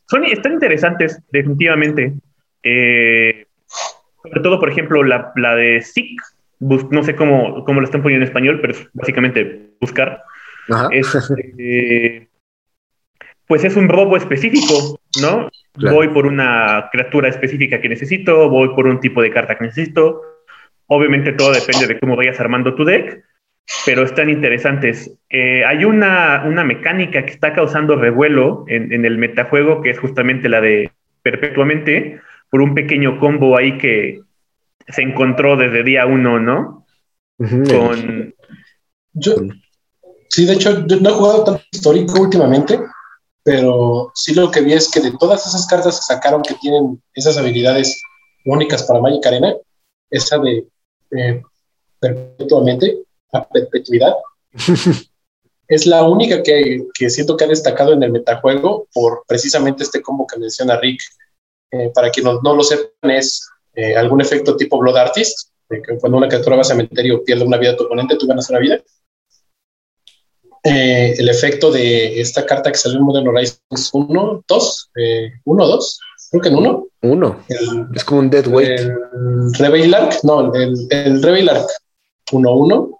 son, están interesantes, definitivamente. sobre todo, por ejemplo, la, la de SIC, no sé cómo, cómo lo están poniendo en español, pero es básicamente buscar. Este, pues es un robo específico, ¿no? Voy por una criatura específica que necesito, voy por un tipo de carta que necesito. Obviamente todo depende de cómo vayas armando tu deck, pero están interesantes. Eh, hay una, una, mecánica que está causando revuelo en, en, el metajuego, que es justamente la de perpetuamente, por un pequeño combo ahí que se encontró desde día uno, ¿no? Con...
Yo, Sí, de hecho, yo no he jugado tanto histórico últimamente, pero sí lo que vi es que de todas esas cartas que sacaron que tienen esas habilidades únicas para Magic Arena, esa de eh, perpetuamente, a perpetuidad, es la única que, que, siento que ha destacado en el metajuego por precisamente este combo que menciona Rick. Eh, para quienes no, lo sepan, es eh, algún efecto tipo Blood Artist, que cuando una criatura va a cementerio pierde una vida de tu oponente, tú ganas una vida. Eh, el efecto de esta carta que salió en Modern Horizons 1, 2, 1 2, creo que en 1.
1. Es como un dead weight.
El Rebel Arc, no, el, el Rebel Arc 1 1.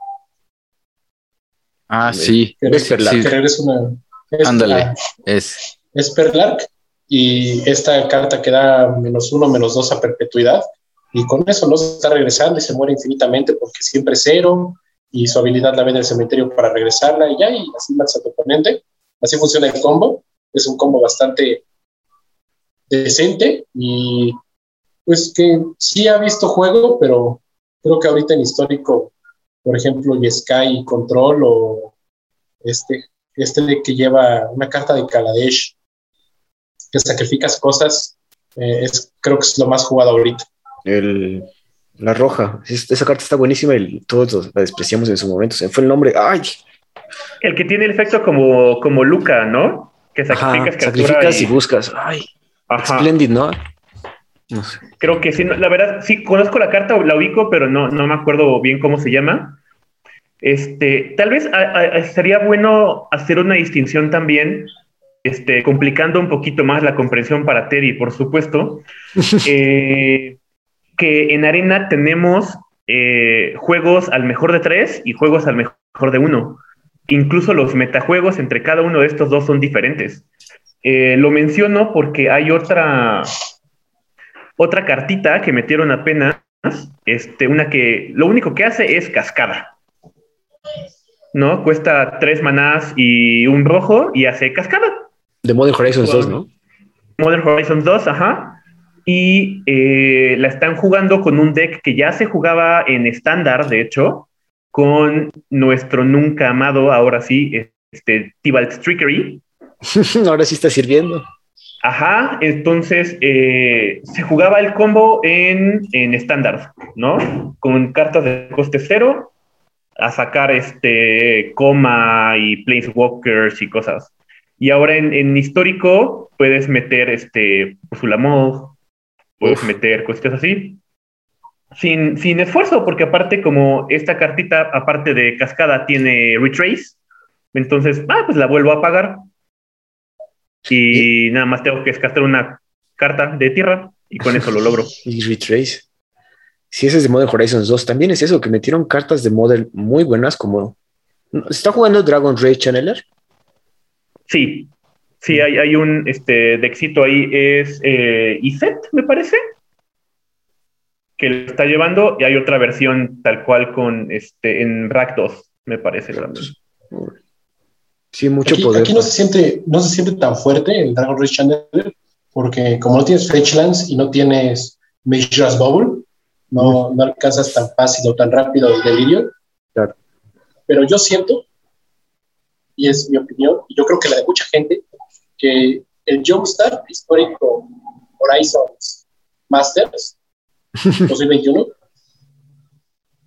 Ah, sí.
Es, es una.
Ándale, es.
Es Perlark y esta carta que da menos 1, menos 2 a perpetuidad. Y con eso no se está regresando y se muere infinitamente porque siempre es cero y su habilidad la ve en el cementerio para regresarla y ya, y así mata a tu oponente. Así funciona el combo. Es un combo bastante decente y pues que sí ha visto juego, pero creo que ahorita en histórico, por ejemplo, Sky Control o este, este que lleva una carta de Kaladesh, que sacrificas cosas, eh, es, creo que es lo más jugado ahorita.
El la roja. esa carta está buenísima y todos la despreciamos en su momento. Se fue el nombre. ¡Ay!
El que tiene el efecto como, como Luca, ¿no? Que sacrificas,
sacrificas y... buscas. ¡Ay! Ajá. Splendid, ¿no?
No sé. Creo que sí, la verdad, sí, conozco la carta, la ubico, pero no, no me acuerdo bien cómo se llama. Este, tal vez sería bueno hacer una distinción también, este, complicando un poquito más la comprensión para Teddy, por supuesto, eh, que en Arena tenemos eh, juegos al mejor de tres y juegos al mejor de uno. Incluso los metajuegos entre cada uno de estos dos son diferentes. Eh, lo menciono porque hay otra, otra cartita que metieron apenas, este, una que lo único que hace es cascada. ¿No? Cuesta tres manás y un rojo y hace cascada.
De Modern Horizons 2, ¿no?
Modern Horizons 2, ajá. Y eh, la están jugando con un deck que ya se jugaba en estándar, de hecho, con nuestro nunca amado, ahora sí, este, Tibalt Trickery.
ahora sí está sirviendo.
Ajá, entonces eh, se jugaba el combo en estándar, ¿no? Con cartas de coste cero, a sacar este coma y planeswalkers y cosas. Y ahora en, histórico puedes meter este Usulamog, puedes meter cosas así. Sin, sin esfuerzo, porque aparte como esta cartita, aparte de cascada, tiene retrace, entonces, ah, pues la vuelvo a pagar. Y nada más tengo que descartar una carta de tierra y con eso lo logro.
Y retrace. Si ese es de Modern Horizons 2, también es eso, que metieron cartas de model muy buenas como... ¿Se está jugando Dragon Ray Channeler?
Sí, sí, hay, hay un este, éxito ahí, es eh, Iset, me parece, que lo está llevando, y hay otra versión tal cual con este en Rack 2, me parece
Sí, mucho poder. Aquí no se, siente, no se siente tan fuerte el Dragon Ray Channeler, porque como no tienes Fetchlands y no tienes Mishra's Bubble, no, no alcanzas tan fácil o tan rápido el delirio. Claro. Pero yo siento, y es mi opinión, y yo creo que la de mucha gente, que el Jumpstart histórico Horizons Masters 2021,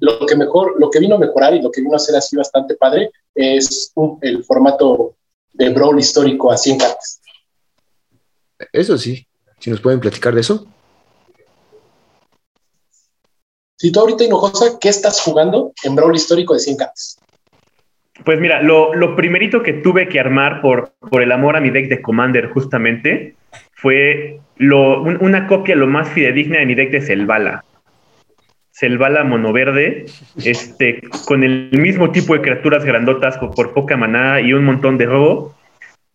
lo que mejor, lo que vino a mejorar y lo que vino a ser así bastante padre es el formato de Brawl histórico a 100 cartas.
Eso sí, si nos pueden platicar de eso.
Si tú ahorita, Hinojosa, ¿qué estás jugando en Brawl histórico de 100 cartas?
Pues mira, lo, primerito que tuve que armar por, por el amor a mi deck de Commander, justamente, fue lo, una copia lo más fidedigna de mi deck de Selvala. Selvala monoverde, este, con el mismo tipo de criaturas grandotas por poca maná y un montón de robo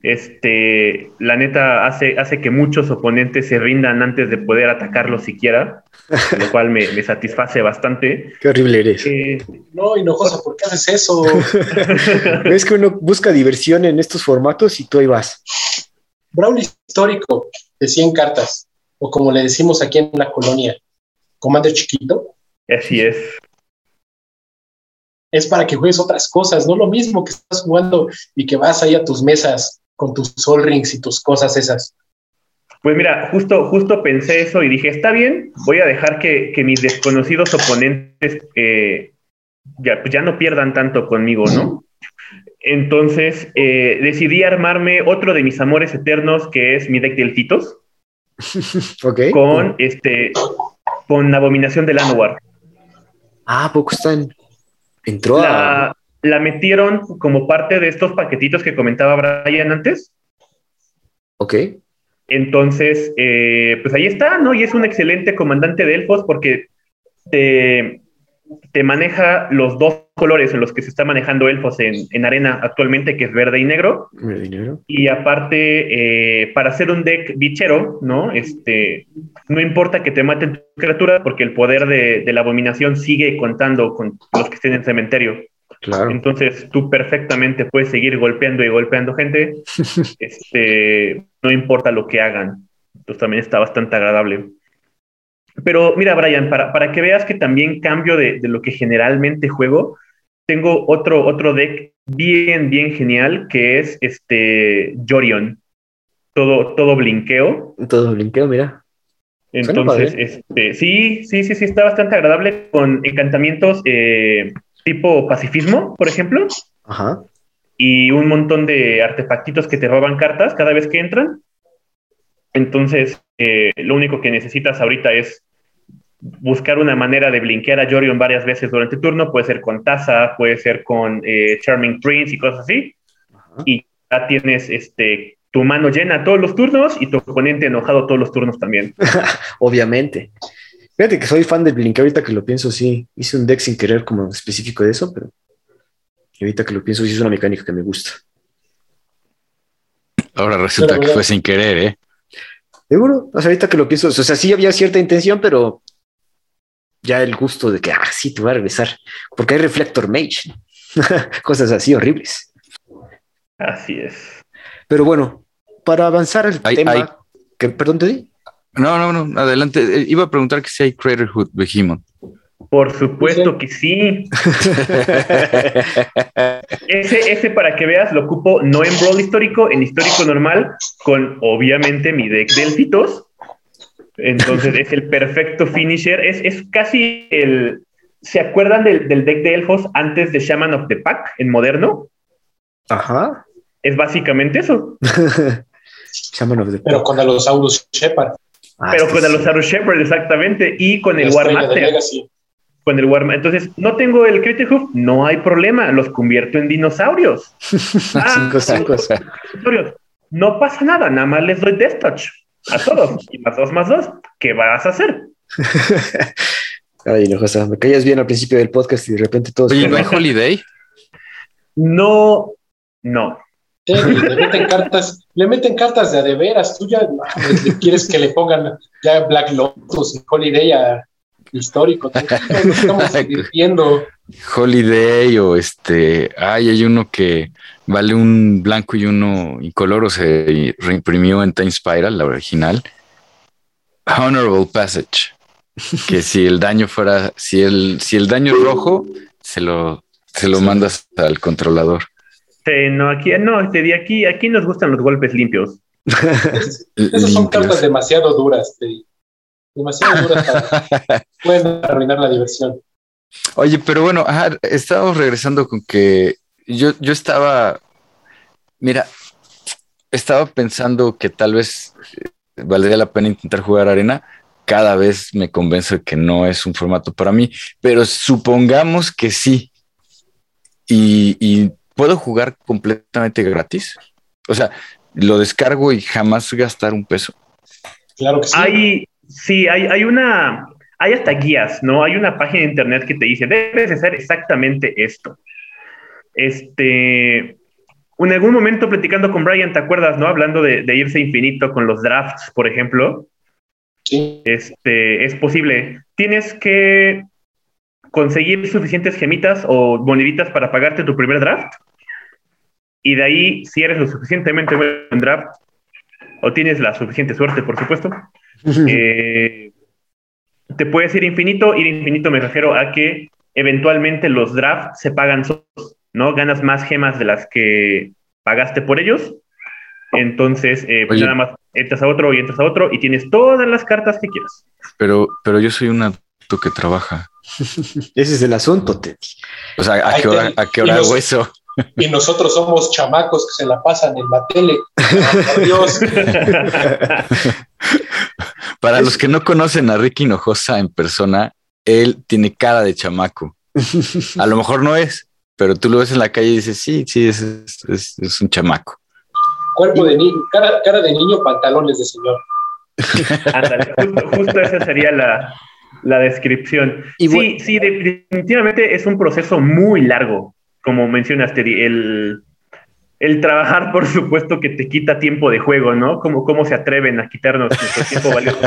este, la neta hace, hace que muchos oponentes se rindan antes de poder atacarlo siquiera, lo cual me, satisface bastante.
Qué horrible eres.
Eh, no, Hinojosa, ¿por qué haces eso?
es que uno busca diversión en estos formatos y tú ahí vas.
Brawl histórico de 100 cartas, o como le decimos aquí en la colonia, Commander chiquito.
Así es.
Es para que juegues otras cosas, no lo mismo que estás jugando y que vas ahí a tus mesas con tus Sol Rings y tus cosas esas?
Pues mira, justo, justo pensé eso y dije, está bien, voy a dejar que, mis desconocidos oponentes eh, ya, pues ya no pierdan tanto conmigo, ¿no? Entonces eh, decidí armarme otro de mis amores eternos, que es mi deck de elfitos. Con este con Abominación del Anowar.
Ah, poco están. Entró a
la metieron como parte de estos paquetitos que comentaba Brian antes.
Ok.
Entonces, eh, pues ahí está, ¿no? Y es un excelente comandante de elfos porque te, te, maneja los dos colores en los que se está manejando elfos en, arena actualmente, que es verde y negro.
Verde y negro.
Y aparte, eh, para hacer un deck bichero, ¿no? Este, no importa que te maten tu criatura, porque el poder de, de la abominación sigue contando con los que estén en cementerio. Entonces tú perfectamente puedes seguir golpeando y golpeando gente, este, no importa lo que hagan. Entonces también está bastante agradable. Pero mira, Brian, para, para que veas que también cambio de, de, lo que generalmente juego, tengo otro, otro deck bien, bien genial que es este Jorion. Todo, todo blinqueo.
Todo blinqueo, mira.
Entonces, este, sí, sí, sí, sí, está bastante agradable con encantamientos eh, tipo pacifismo, por ejemplo.
Ajá.
Y un montón de artefactitos que te roban cartas cada vez que entran. Entonces, eh, lo único que necesitas ahorita es buscar una manera de blinkear a Jorion varias veces durante el turno. Puede ser con Taza, puede ser con eh, Charming Prince y cosas así. Y ya tienes este, tu mano llena todos los turnos y tu oponente enojado todos los turnos también.
Obviamente. Fíjate que soy fan del Blink, ahorita que lo pienso, sí. Hice un deck sin querer como específico de eso, pero ahorita que lo pienso, sí es una mecánica que me gusta.
Ahora resulta que fue sin querer, ¿eh?
Seguro, o sea, ahorita que lo pienso, o sea, sí había cierta intención, pero ya el gusto de que, ah, sí, te voy a regresar, porque hay Reflector Mage, cosas así horribles.
Así es.
Pero bueno, para avanzar el tema, Que, perdón, te di.
No, no, no, adelante. Eh, iba a preguntar que si hay Craterhood Behemoth.
Por supuesto que sí. ese, ese, para que veas, lo ocupo no en Brawl histórico, en histórico normal, con obviamente mi deck de elfitos. Entonces es el perfecto finisher. Es, es casi el. ¿Se acuerdan del, del, deck de elfos antes de Shaman of the Pack en moderno?
Ajá.
Es básicamente eso.
Shaman of the Pack. Pero con Allosaurus Shepard.
Ah, Pero con Allosaurus Shepard, exactamente. Y con el War Master con el Warma. Entonces, no tengo el Critic Hoof, no hay problema, los convierto en dinosaurios.
ah, cinco,
No pasa nada, nada más les doy Death Touch a todos. y más dos más dos, ¿qué vas a hacer?
Ay, no, José, me callas bien al principio del podcast y de repente todos.
Oye, ¿no hay Holiday?
No, no.
le meten cartas, le meten cartas de a de veras. Tú ya quieres que le pongan ya Black Lotus y Holiday a, histórico. estamos viendo.
Holiday o este, ay, hay uno que vale un blanco y uno incoloro, se reimprimió en Time Spiral, la original. Honorable Passage. Que si el daño fuera, si el, si el daño es rojo, se lo, se lo mandas al controlador.
no, aquí no, este, de aquí, aquí nos gustan los golpes limpios.
Esas son cartas demasiado duras demasiado duras para pueden arruinar la diversión.
Oye, pero bueno, estábamos regresando con que yo, yo estaba, mira, estaba pensando que tal vez eh, valdría la pena intentar jugar arena. Cada vez me convenzo de que no es un formato para mí, pero supongamos que sí. Y, y puedo jugar completamente gratis. O sea, lo descargo y jamás gastar un peso.
Claro que sí.
Hay, Sí, hay, hay una, hay hasta guías, ¿no? Hay una página de internet que te dice, debes hacer exactamente esto. Este, en algún momento platicando con Brian, ¿te acuerdas, no? Hablando de, irse infinito con los drafts, por ejemplo.
Sí.
Este, es posible. Tienes que conseguir suficientes gemitas o moneditas para pagarte tu primer draft. Y de ahí, si eres lo suficientemente buen draft, o tienes la suficiente suerte, por supuesto, eh, te puedes ir infinito. Ir infinito me refiero a que eventualmente los drafts se pagan solos, ¿no? Ganas más gemas de las que pagaste por ellos. Entonces, eh, pues nada más entras a otro y entras a otro y tienes todas las cartas que quieras.
Pero, pero yo soy un adulto que trabaja.
Ese es el asunto, Teddy.
O sea, ¿a qué hora, ¿a qué hora hago eso?
y nosotros somos chamacos que se la pasan en la tele. Dios.
Para los que no conocen a Ricky Hinojosa en persona, él tiene cara de chamaco. A lo mejor no es, pero tú lo ves en la calle y dices, sí, sí, es, un chamaco.
Cuerpo de niño, cara, de niño, pantalones de señor.
justo, esa sería la, la descripción. sí, sí, definitivamente es un proceso muy largo como mencionaste, el, el trabajar, por supuesto, que te quita tiempo de juego, ¿no? Como cómo se atreven a quitarnos nuestro tiempo valioso.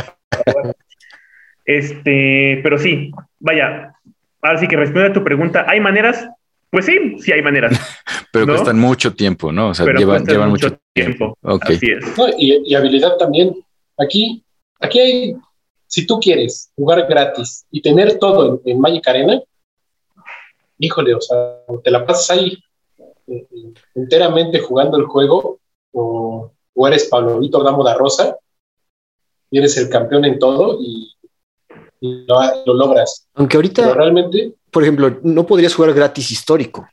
Este, pero sí, vaya, ahora sí que responde a tu pregunta, ¿hay maneras? Pues sí, sí hay maneras.
pero cuestan mucho tiempo, ¿no? O sea, llevan, mucho, tiempo.
Así es.
y, habilidad también. Aquí, aquí hay, si tú quieres jugar gratis y tener todo en Magic Arena, híjole, o sea, te la pasas ahí enteramente jugando el juego o, eres Pablo Víctor Damo da Rosa y eres el campeón en todo y, lo, logras.
Aunque ahorita,
realmente,
por ejemplo, no podrías jugar gratis histórico.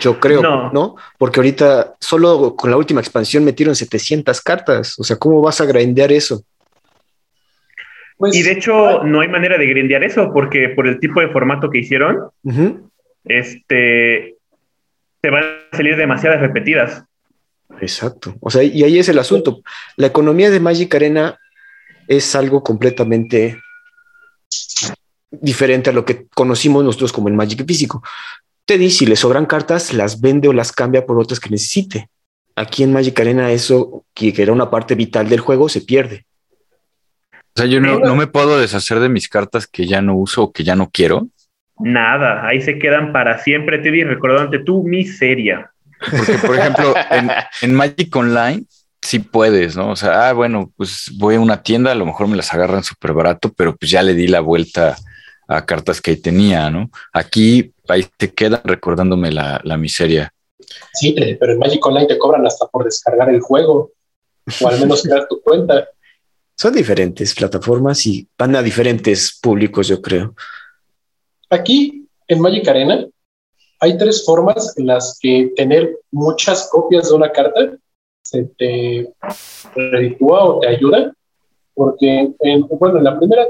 Yo creo, no. Porque ahorita solo con la última expansión metieron 700 cartas. O sea, ¿cómo vas a grindear eso?
Pues, y de hecho, no hay manera de grindear eso porque por el tipo de formato que hicieron, este, te van a salir demasiadas repetidas.
Exacto. O sea, y ahí es el asunto. La economía de Magic Arena es algo completamente diferente a lo que conocimos nosotros como el Magic físico. Teddy, si le sobran cartas, las vende o las cambia por otras que necesite. Aquí en Magic Arena eso, que era una parte vital del juego, se pierde.
O sea, yo no, no me puedo deshacer de mis cartas que ya no uso o que ya no quiero.
Nada, ahí se quedan para siempre, Teddy, recordándote tu miseria.
Porque, por ejemplo, en, Magic Online sí puedes, ¿no? O sea, ah, bueno, pues voy a una tienda, a lo mejor me las agarran súper barato, pero pues ya le di la vuelta a cartas que ahí tenía, ¿no? Aquí ahí te quedan recordándome la, miseria.
Sí, pero en Magic Online te cobran hasta por descargar el juego o al menos crear tu cuenta.
Son diferentes plataformas y van a diferentes públicos, yo creo.
Aquí en Magic Arena hay tres formas en las que tener muchas copias de una carta se te reditúa o te ayuda, porque, bueno, en la primera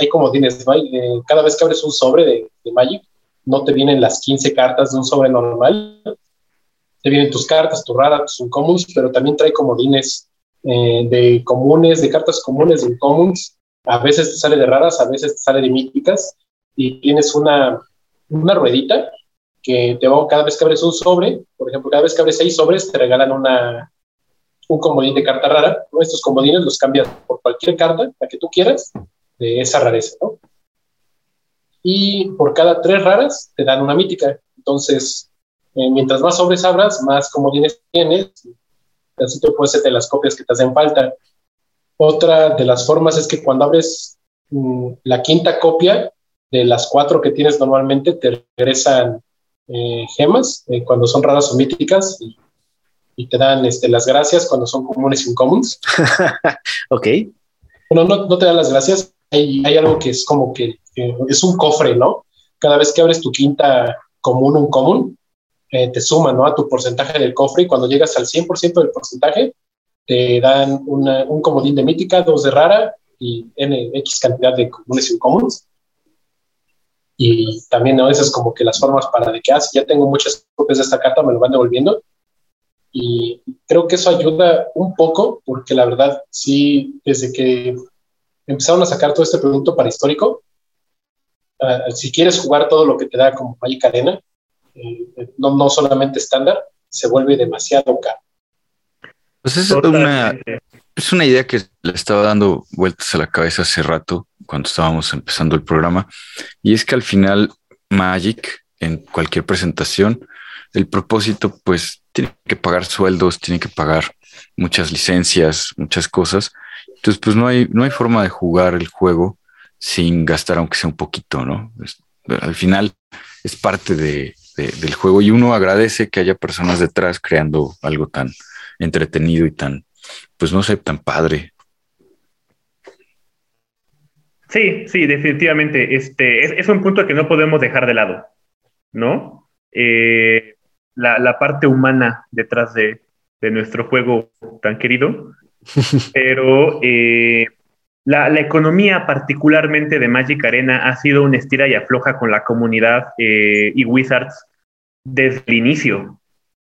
hay como tienes, eh, cada vez que abres un sobre de, Magic, no te vienen las 15 cartas de un sobre normal, te vienen tus cartas, tus raras, tus uncommons, pero también trae comodines eh, de comunes, de cartas comunes, de uncommons, a veces te sale de raras, a veces te sale de míticas, y tienes una, una ruedita que te va, cada vez que abres un sobre, por ejemplo, cada vez que abres seis sobres, te regalan una, un comodín de carta rara. Estos comodines los cambias por cualquier carta, la que tú quieras, de esa rareza, ¿no? Y por cada tres raras te dan una mítica. Entonces, eh, mientras más sobres abras, más comodines tienes. Así tú puedes hacerte las copias que te hacen falta. Otra de las formas es que cuando abres mm, la quinta copia de las cuatro que tienes normalmente, te regresan eh, gemas eh, cuando son raras o míticas y, te dan este, las gracias cuando son comunes y incomunes.
ok.
Bueno, no, no, te dan las gracias. Hay, hay algo que es como que, es un cofre, ¿no? Cada vez que abres tu quinta común, un común, eh, te suma, ¿no? A tu porcentaje del cofre y cuando llegas al 100% del porcentaje, te dan un comodín de mítica, dos de rara y N, X cantidad de comunes y incomunes y también a veces como que las formas para de que, ah, ya tengo muchas copias de esta carta, me lo van devolviendo. Y creo que eso ayuda un poco, porque la verdad, sí, desde que empezaron a sacar todo este producto para histórico, ah, si quieres jugar todo lo que te da como Magic Arena, eh, no, no solamente estándar, se vuelve demasiado caro.
Pues es una, es una idea que le estaba dando vueltas a la cabeza hace rato cuando estábamos empezando el programa, y es que al final Magic, en cualquier presentación, el propósito pues tiene que pagar sueldos, tiene que pagar muchas licencias, muchas cosas. Entonces pues no hay, no hay forma de jugar el juego sin gastar aunque sea un poquito, ¿no? al final es parte de, del juego y uno agradece que haya personas detrás creando algo tan entretenido y tan, pues no sé, tan padre.
Sí, sí, definitivamente. Este, es, un punto que no podemos dejar de lado, ¿no? Eh, la, parte humana detrás de, nuestro juego tan querido. Pero eh, la, economía particularmente de Magic Arena ha sido una estira y afloja con la comunidad eh, y Wizards desde el inicio,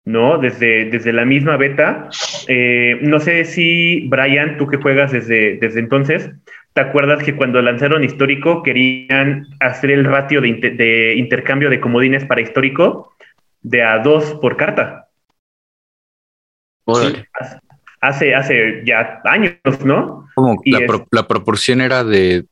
¿no? Desde, desde la misma beta. no sé si, Brian, tú que juegas desde, desde entonces, ¿Te acuerdas que cuando lanzaron histórico querían hacer el ratio de, intercambio de comodines para histórico de a dos por carta? Hace, hace ya años, ¿no?
¿Cómo? La, proporción era de,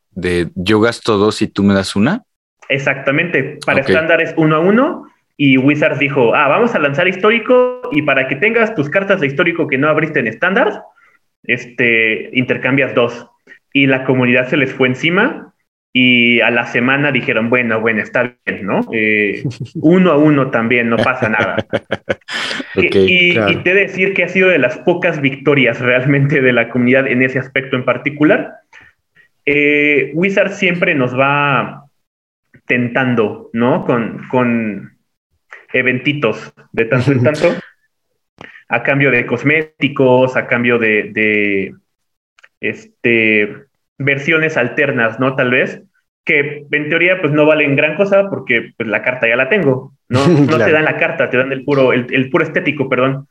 yo gasto dos y tú me das una?
Exactamente. Para estándar es uno a uno. Y Wizards dijo, ah, vamos a lanzar histórico y para que tengas tus cartas de histórico que no abriste en estándar, este, intercambias dos y la comunidad se les fue encima y a la semana dijeron, bueno, bueno, está bien, ¿no? Eh, uno a uno también, no pasa nada. y, te he decir que ha sido de las pocas victorias realmente de la comunidad en ese aspecto en particular. Eh, Wizard siempre nos va tentando, ¿no? Con, con eventitos de tanto en tanto, a cambio de cosméticos, a cambio de, de este, versiones alternas, ¿no? Tal vez, que en teoría pues no valen gran cosa porque pues, la carta ya la tengo, ¿no? No te dan la carta, te dan el puro, el, puro estético, perdón.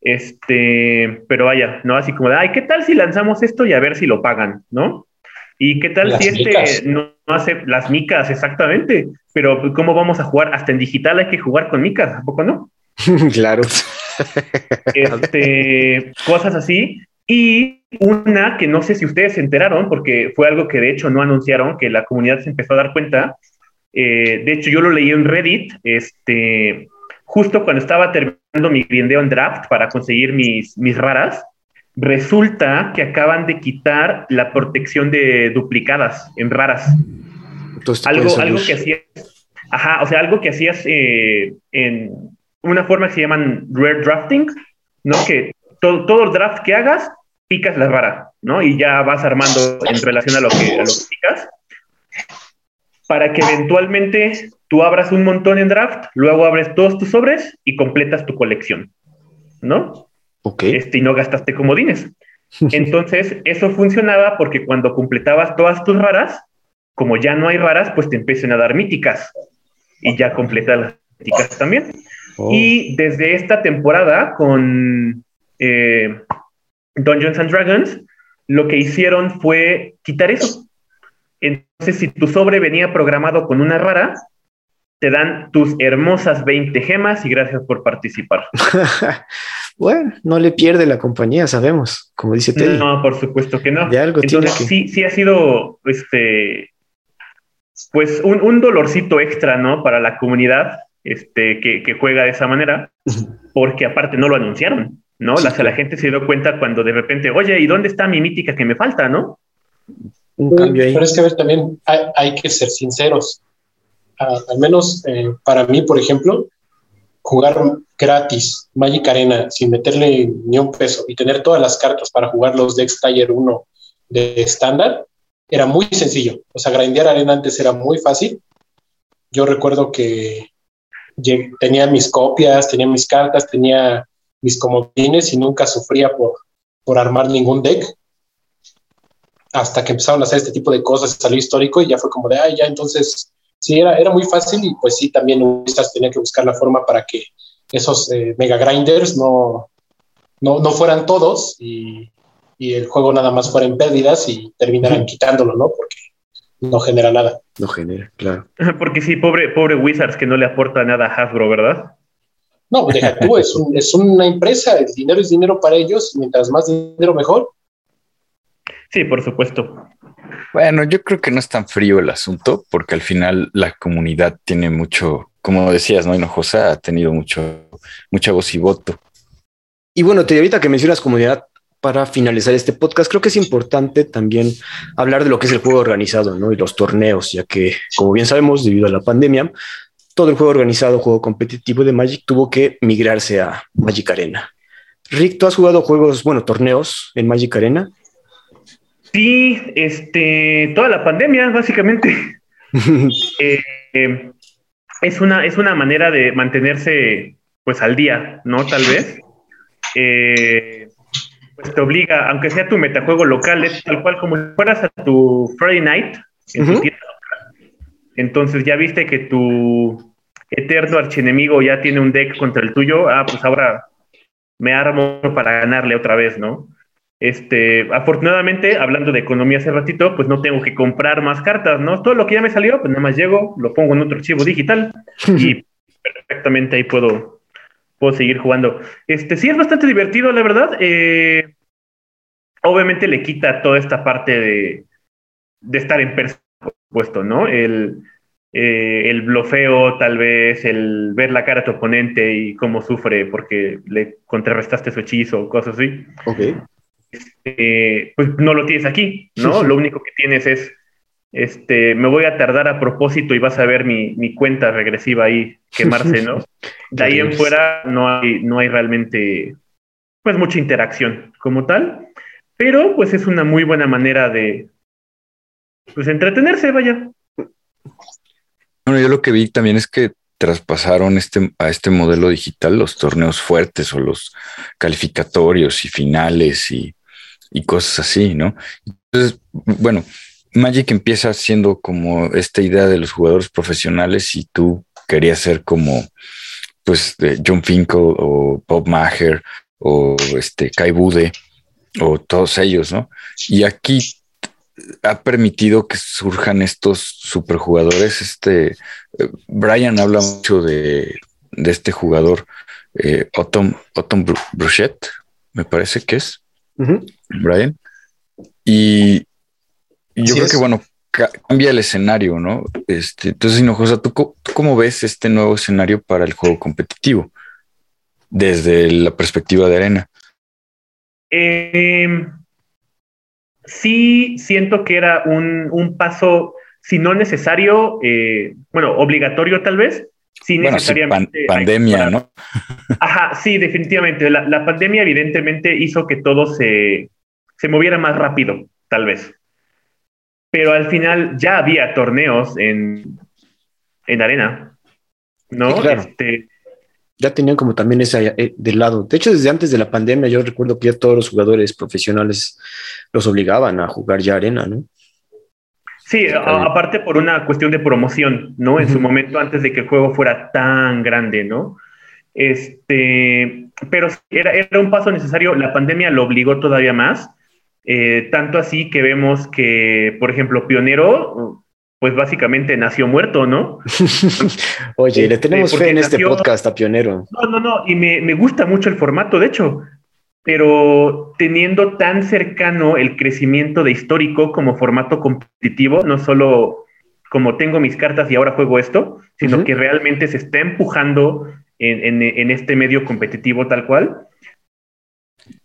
Este, pero vaya, ¿no? Así como de, ay, ¿qué tal si lanzamos esto y a ver si lo pagan, ¿no? ¿Y qué tal si este no, hace las micas exactamente? Pero ¿cómo vamos a jugar? Hasta en digital hay que jugar con micas, ¿a poco no?
claro.
Este, cosas así. Y una que no sé si ustedes se enteraron, porque fue algo que de hecho no anunciaron, que la comunidad se empezó a dar cuenta. Eh, de hecho, yo lo leí en Reddit, este, justo cuando estaba terminando mi grindeo en draft para conseguir mis, mis raras. Resulta que acaban de quitar la protección de duplicadas en raras. algo, algo que hacías, ajá, o sea, algo que hacías eh, en una forma que se llaman rare drafting, ¿no? Que todo, el draft que hagas, picas la rara, ¿no? Y ya vas armando en relación a lo que, a lo que picas, para que eventualmente tú abras un montón en draft, luego abres todos tus sobres y completas tu colección, ¿no?
Ok.
Este, y no gastaste comodines. Entonces, eso funcionaba porque cuando completabas todas tus raras, como ya no hay raras, pues te empiezan a dar míticas y ya completas las míticas también. Oh. Y desde esta temporada con eh, Dungeons and Dragons, lo que hicieron fue quitar eso. Entonces, si tu sobre venía programado con una rara, te dan tus hermosas 20 gemas y gracias por participar.
bueno, no le pierde la compañía, sabemos, como dice Teddy.
No, por supuesto que no.
De algo tiene que...
sí, sí ha sido este pues un, un, dolorcito extra, ¿no? Para la comunidad este, que, que juega de esa manera, porque aparte no lo anunciaron. ¿no? la, la gente se dio cuenta cuando de repente, oye, ¿y dónde está mi mítica que me falta, no?
Un cambio ahí. Pero es que, a ver, también hay, que ser sinceros. Al menos eh, para mí, por ejemplo, jugar gratis Magic Arena sin meterle ni un peso y tener todas las cartas para jugar los decks Tier 1 de estándar era muy sencillo. O sea, grindear arena antes era muy fácil. Yo recuerdo que tenía mis copias, tenía mis cartas, tenía mis comodines y nunca sufría por, por armar ningún deck. Hasta que empezaron a hacer este tipo de cosas, salió histórico y ya fue como de, ay, ya entonces, sí, era, era muy fácil y pues sí, también Ubisoft tenía que buscar la forma para que esos eh, mega grinders no, no, no, fueran todos y, y, el juego nada más fuera en pérdidas y terminaran quitándolo, ¿no? Porque no genera nada.
No genera, claro.
Porque sí, pobre, pobre Wizards que no le aporta nada a Hasbro, ¿verdad?
No, deja tú, es, es una empresa, el dinero es dinero para ellos, mientras más dinero mejor.
Sí, por supuesto.
Bueno, yo creo que no es tan frío el asunto, porque al final la comunidad tiene mucho, como decías, ¿no? Hinojosa ha tenido mucho, mucha voz y voto.
Y bueno, te ahorita que mencionas comunidad, para finalizar este podcast, creo que es importante también hablar de lo que es el juego organizado, ¿no? Y los torneos, ya que, como bien sabemos, debido a la pandemia, todo el juego organizado, juego competitivo de Magic tuvo que migrarse a Magic Arena. Rick, ¿tú has jugado juegos, bueno, torneos en Magic Arena?
Sí, este, toda la pandemia, básicamente. Eh, es, una, es una manera de mantenerse, pues, al día, ¿no? Tal vez. Eh, pues te obliga, aunque sea tu metajuego local, es tal cual como si fueras a tu Friday Night en tu tienda entonces ya viste que tu eterno archienemigo ya tiene un deck contra el tuyo. Ah, pues ahora me armo para ganarle otra vez, ¿no? Este, afortunadamente, hablando de economía hace ratito, pues no tengo que comprar más cartas, ¿no? Todo lo que ya me salió, pues nada más llego, lo pongo en otro archivo digital y perfectamente ahí puedo, puedo seguir jugando. Este, sí es bastante divertido, la verdad. Eh, obviamente le quita toda esta parte de, de estar en persona puesto, ¿no? El, eh, el blofeo, tal vez, el ver la cara de tu oponente y cómo sufre porque le contrarrestaste su hechizo, cosas así.
Ok.
Este, pues no lo tienes aquí, ¿no? Lo único que tienes es, este, me voy a tardar a propósito y vas a ver mi, mi cuenta regresiva ahí quemarse, ¿no? De ahí en fuera no hay, no hay realmente, pues, mucha interacción como tal, pero pues es una muy buena manera de, pues entretenerse, vaya.
Bueno, yo lo que vi también es que traspasaron este, a este modelo digital los torneos fuertes o los calificatorios y finales y, y cosas así, ¿no? Entonces, bueno, Magic empieza siendo como esta idea de los jugadores profesionales y tú querías ser como pues John Finkel o Bob Maher o este Kai Bude o todos ellos, ¿no? Y aquí ha permitido que surjan estos superjugadores. Este eh, Brian habla mucho de, este jugador, eh, Ottom, Bruchet, me parece que es Brian. Y, yo creo que, bueno, cambia el escenario, ¿no? Este, entonces, Hinojosa, ¿tú, ¿tú cómo ves este nuevo escenario para el juego competitivo desde la perspectiva de Arena?
Eh, sí, siento que era un, paso, si no necesario, eh, bueno, obligatorio tal vez, sí necesariamente.
pandemia, ¿no?
Ajá, sí, definitivamente. La, pandemia evidentemente hizo que todo se, se moviera más rápido, tal vez. Pero al final ya había torneos en, en arena, ¿no?
Este, ya tenían como también ese eh, del lado. De hecho, desde antes de la pandemia, yo recuerdo que ya todos los jugadores profesionales los obligaban a jugar ya arena, ¿no?
Sí, aparte por una cuestión de promoción, ¿no? En su momento, antes de que el juego fuera tan grande, ¿no? Este, pero era, era un paso necesario. La pandemia lo obligó todavía más. Eh, tanto así que vemos que, por ejemplo, Pionero pues básicamente nació muerto, ¿no?
Oye, le este, tenemos fe en este podcast a Pionero.
No, no, no, y me, me, gusta mucho el formato, de hecho, pero teniendo tan cercano el crecimiento de histórico como formato competitivo, no solo como tengo mis cartas y ahora juego esto, sino que realmente se está empujando en, en, este medio competitivo tal cual.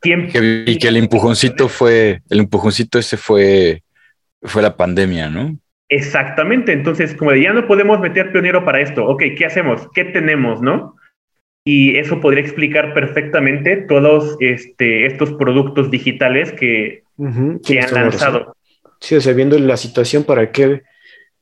y que el empujoncito fue, el empujoncito ese fue, fue la pandemia, ¿no?
Exactamente, entonces como de ya no podemos meter pionero para esto, ok, ¿qué hacemos? ¿Qué tenemos, no? Y eso podría explicar perfectamente todos este, estos productos digitales que, que han lanzado.
Sí, o sea, viendo la situación, ¿para qué?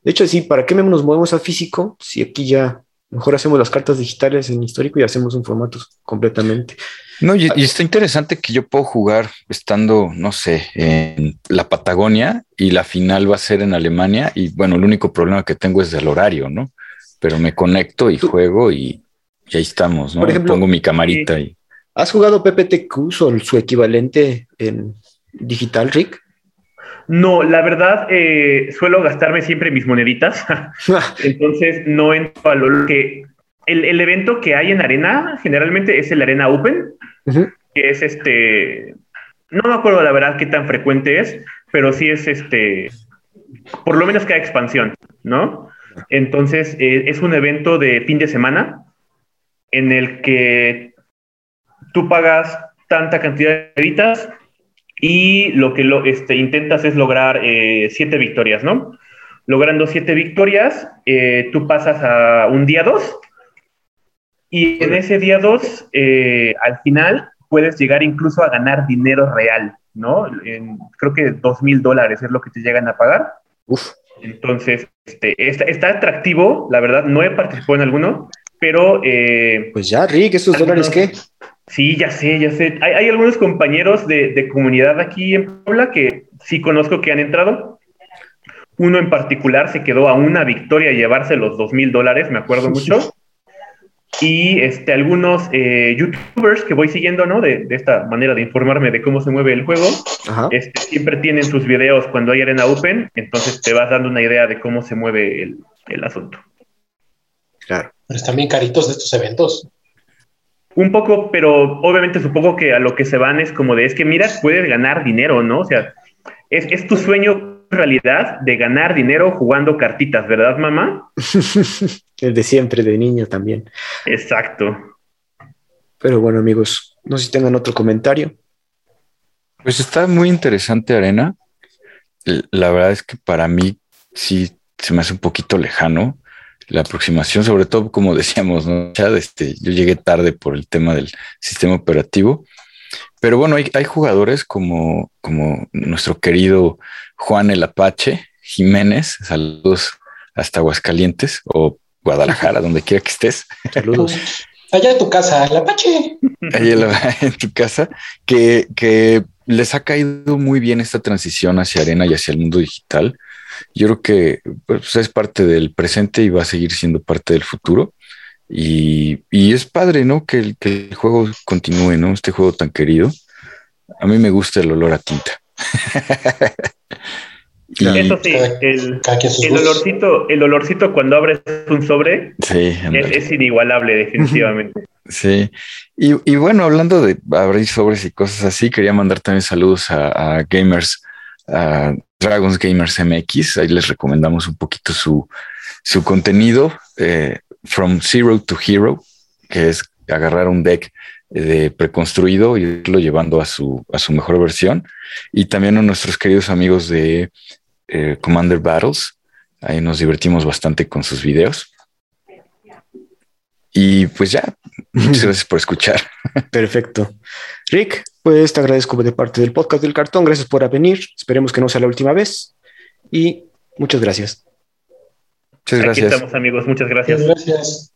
De hecho, sí, ¿para qué nos movemos a físico si aquí ya mejor hacemos las cartas digitales en histórico y hacemos un formato completamente?
No, y, está interesante que yo puedo jugar estando, no sé, en la Patagonia y la final va a ser en Alemania. Y bueno, el único problema que tengo es del horario, ¿no? Pero me conecto y juego y, ahí estamos, ¿no? Por ejemplo, Pongo mi camarita y.
¿Has jugado PPTQ o su equivalente en digital, Rick?
No, la verdad, eh, suelo gastarme siempre mis moneditas. Entonces no entro a lo que el, evento que hay en Arena generalmente es el Arena Open, que es este, no me acuerdo la verdad qué tan frecuente es, pero sí es este, por lo menos cada expansión, ¿no? Entonces eh, es un evento de fin de semana en el que tú pagas tanta cantidad de editas y lo que lo, este, intentas es lograr eh, siete victorias, ¿no? Logrando siete victorias, eh, tú pasas a un día dos y en ese día 2, eh, al final, puedes llegar incluso a ganar dinero real, ¿no? creo que dos mil dólares es lo que te llegan a pagar. Uf. Entonces, este, está, atractivo, la verdad, no he participado en alguno, pero... Eh,
pues ya, Rick, ¿esos dólares qué?
Sí, ya sé, ya sé. Hay, algunos compañeros de, de, comunidad aquí en Puebla que sí conozco que han entrado. Uno en particular se quedó a una victoria llevarse los dos mil dólares, me acuerdo mucho. y este, algunos eh, youtubers que voy siguiendo, ¿no? De, esta manera de informarme de cómo se mueve el juego, este, siempre tienen sus videos cuando hay arena open, entonces te vas dando una idea de cómo se mueve el, asunto.
Claro. Pero están bien caritos de estos eventos.
Un poco, pero obviamente supongo que a lo que se van es como de, es que mira, puedes ganar dinero, ¿no? O sea, es, es tu sueño realidad de ganar dinero jugando cartitas, ¿verdad, mamá?
El de siempre, de niño también.
Exacto.
Pero bueno, amigos, no sé si tengan otro comentario.
Pues está muy interesante, Arena. La verdad es que para mí sí se me hace un poquito lejano la aproximación, sobre todo como decíamos, ¿no? este, yo llegué tarde por el tema del sistema operativo, pero bueno, hay, hay jugadores como, como nuestro querido Juan el Apache Jiménez, saludos hasta Aguascalientes, o Guadalajara, donde quiera que estés.
Saludos.
Allá en tu casa, el Apache.
Ahí en, tu casa, que, que les ha caído muy bien esta transición hacia arena y hacia el mundo digital. Yo creo que pues, es parte del presente y va a seguir siendo parte del futuro. Y, y es padre, ¿no? Que el, que el juego continúe, ¿no? Este juego tan querido. A mí me gusta el olor a tinta. Y-
Eso sí, el, olorcito, el olorcito cuando abres un sobre
sí,
es,
ándale.
es inigualable, definitivamente.
Sí, y, y bueno, hablando de abrir sobres y cosas así, quería mandar también saludos a, a gamers, a Dragons Gamers MX. Ahí les recomendamos un poquito su, su contenido, eh, From Zero to Hero, que es agarrar un deck de preconstruido y irlo llevando a su, a su mejor versión. Y también a nuestros queridos amigos de eh, Commander Battles. Ahí nos divertimos bastante con sus videos. Y pues ya, muchas gracias por escuchar.
Perfecto. Rick, pues te agradezco de parte del podcast del cartón. Gracias por venir. Esperemos que no sea la última vez. Y muchas gracias.
Muchas
Aquí
gracias.
estamos, amigos. Muchas gracias.
Gracias.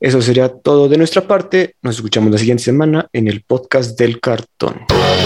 Eso sería todo de nuestra parte. Nos escuchamos la siguiente semana en el podcast del cartón.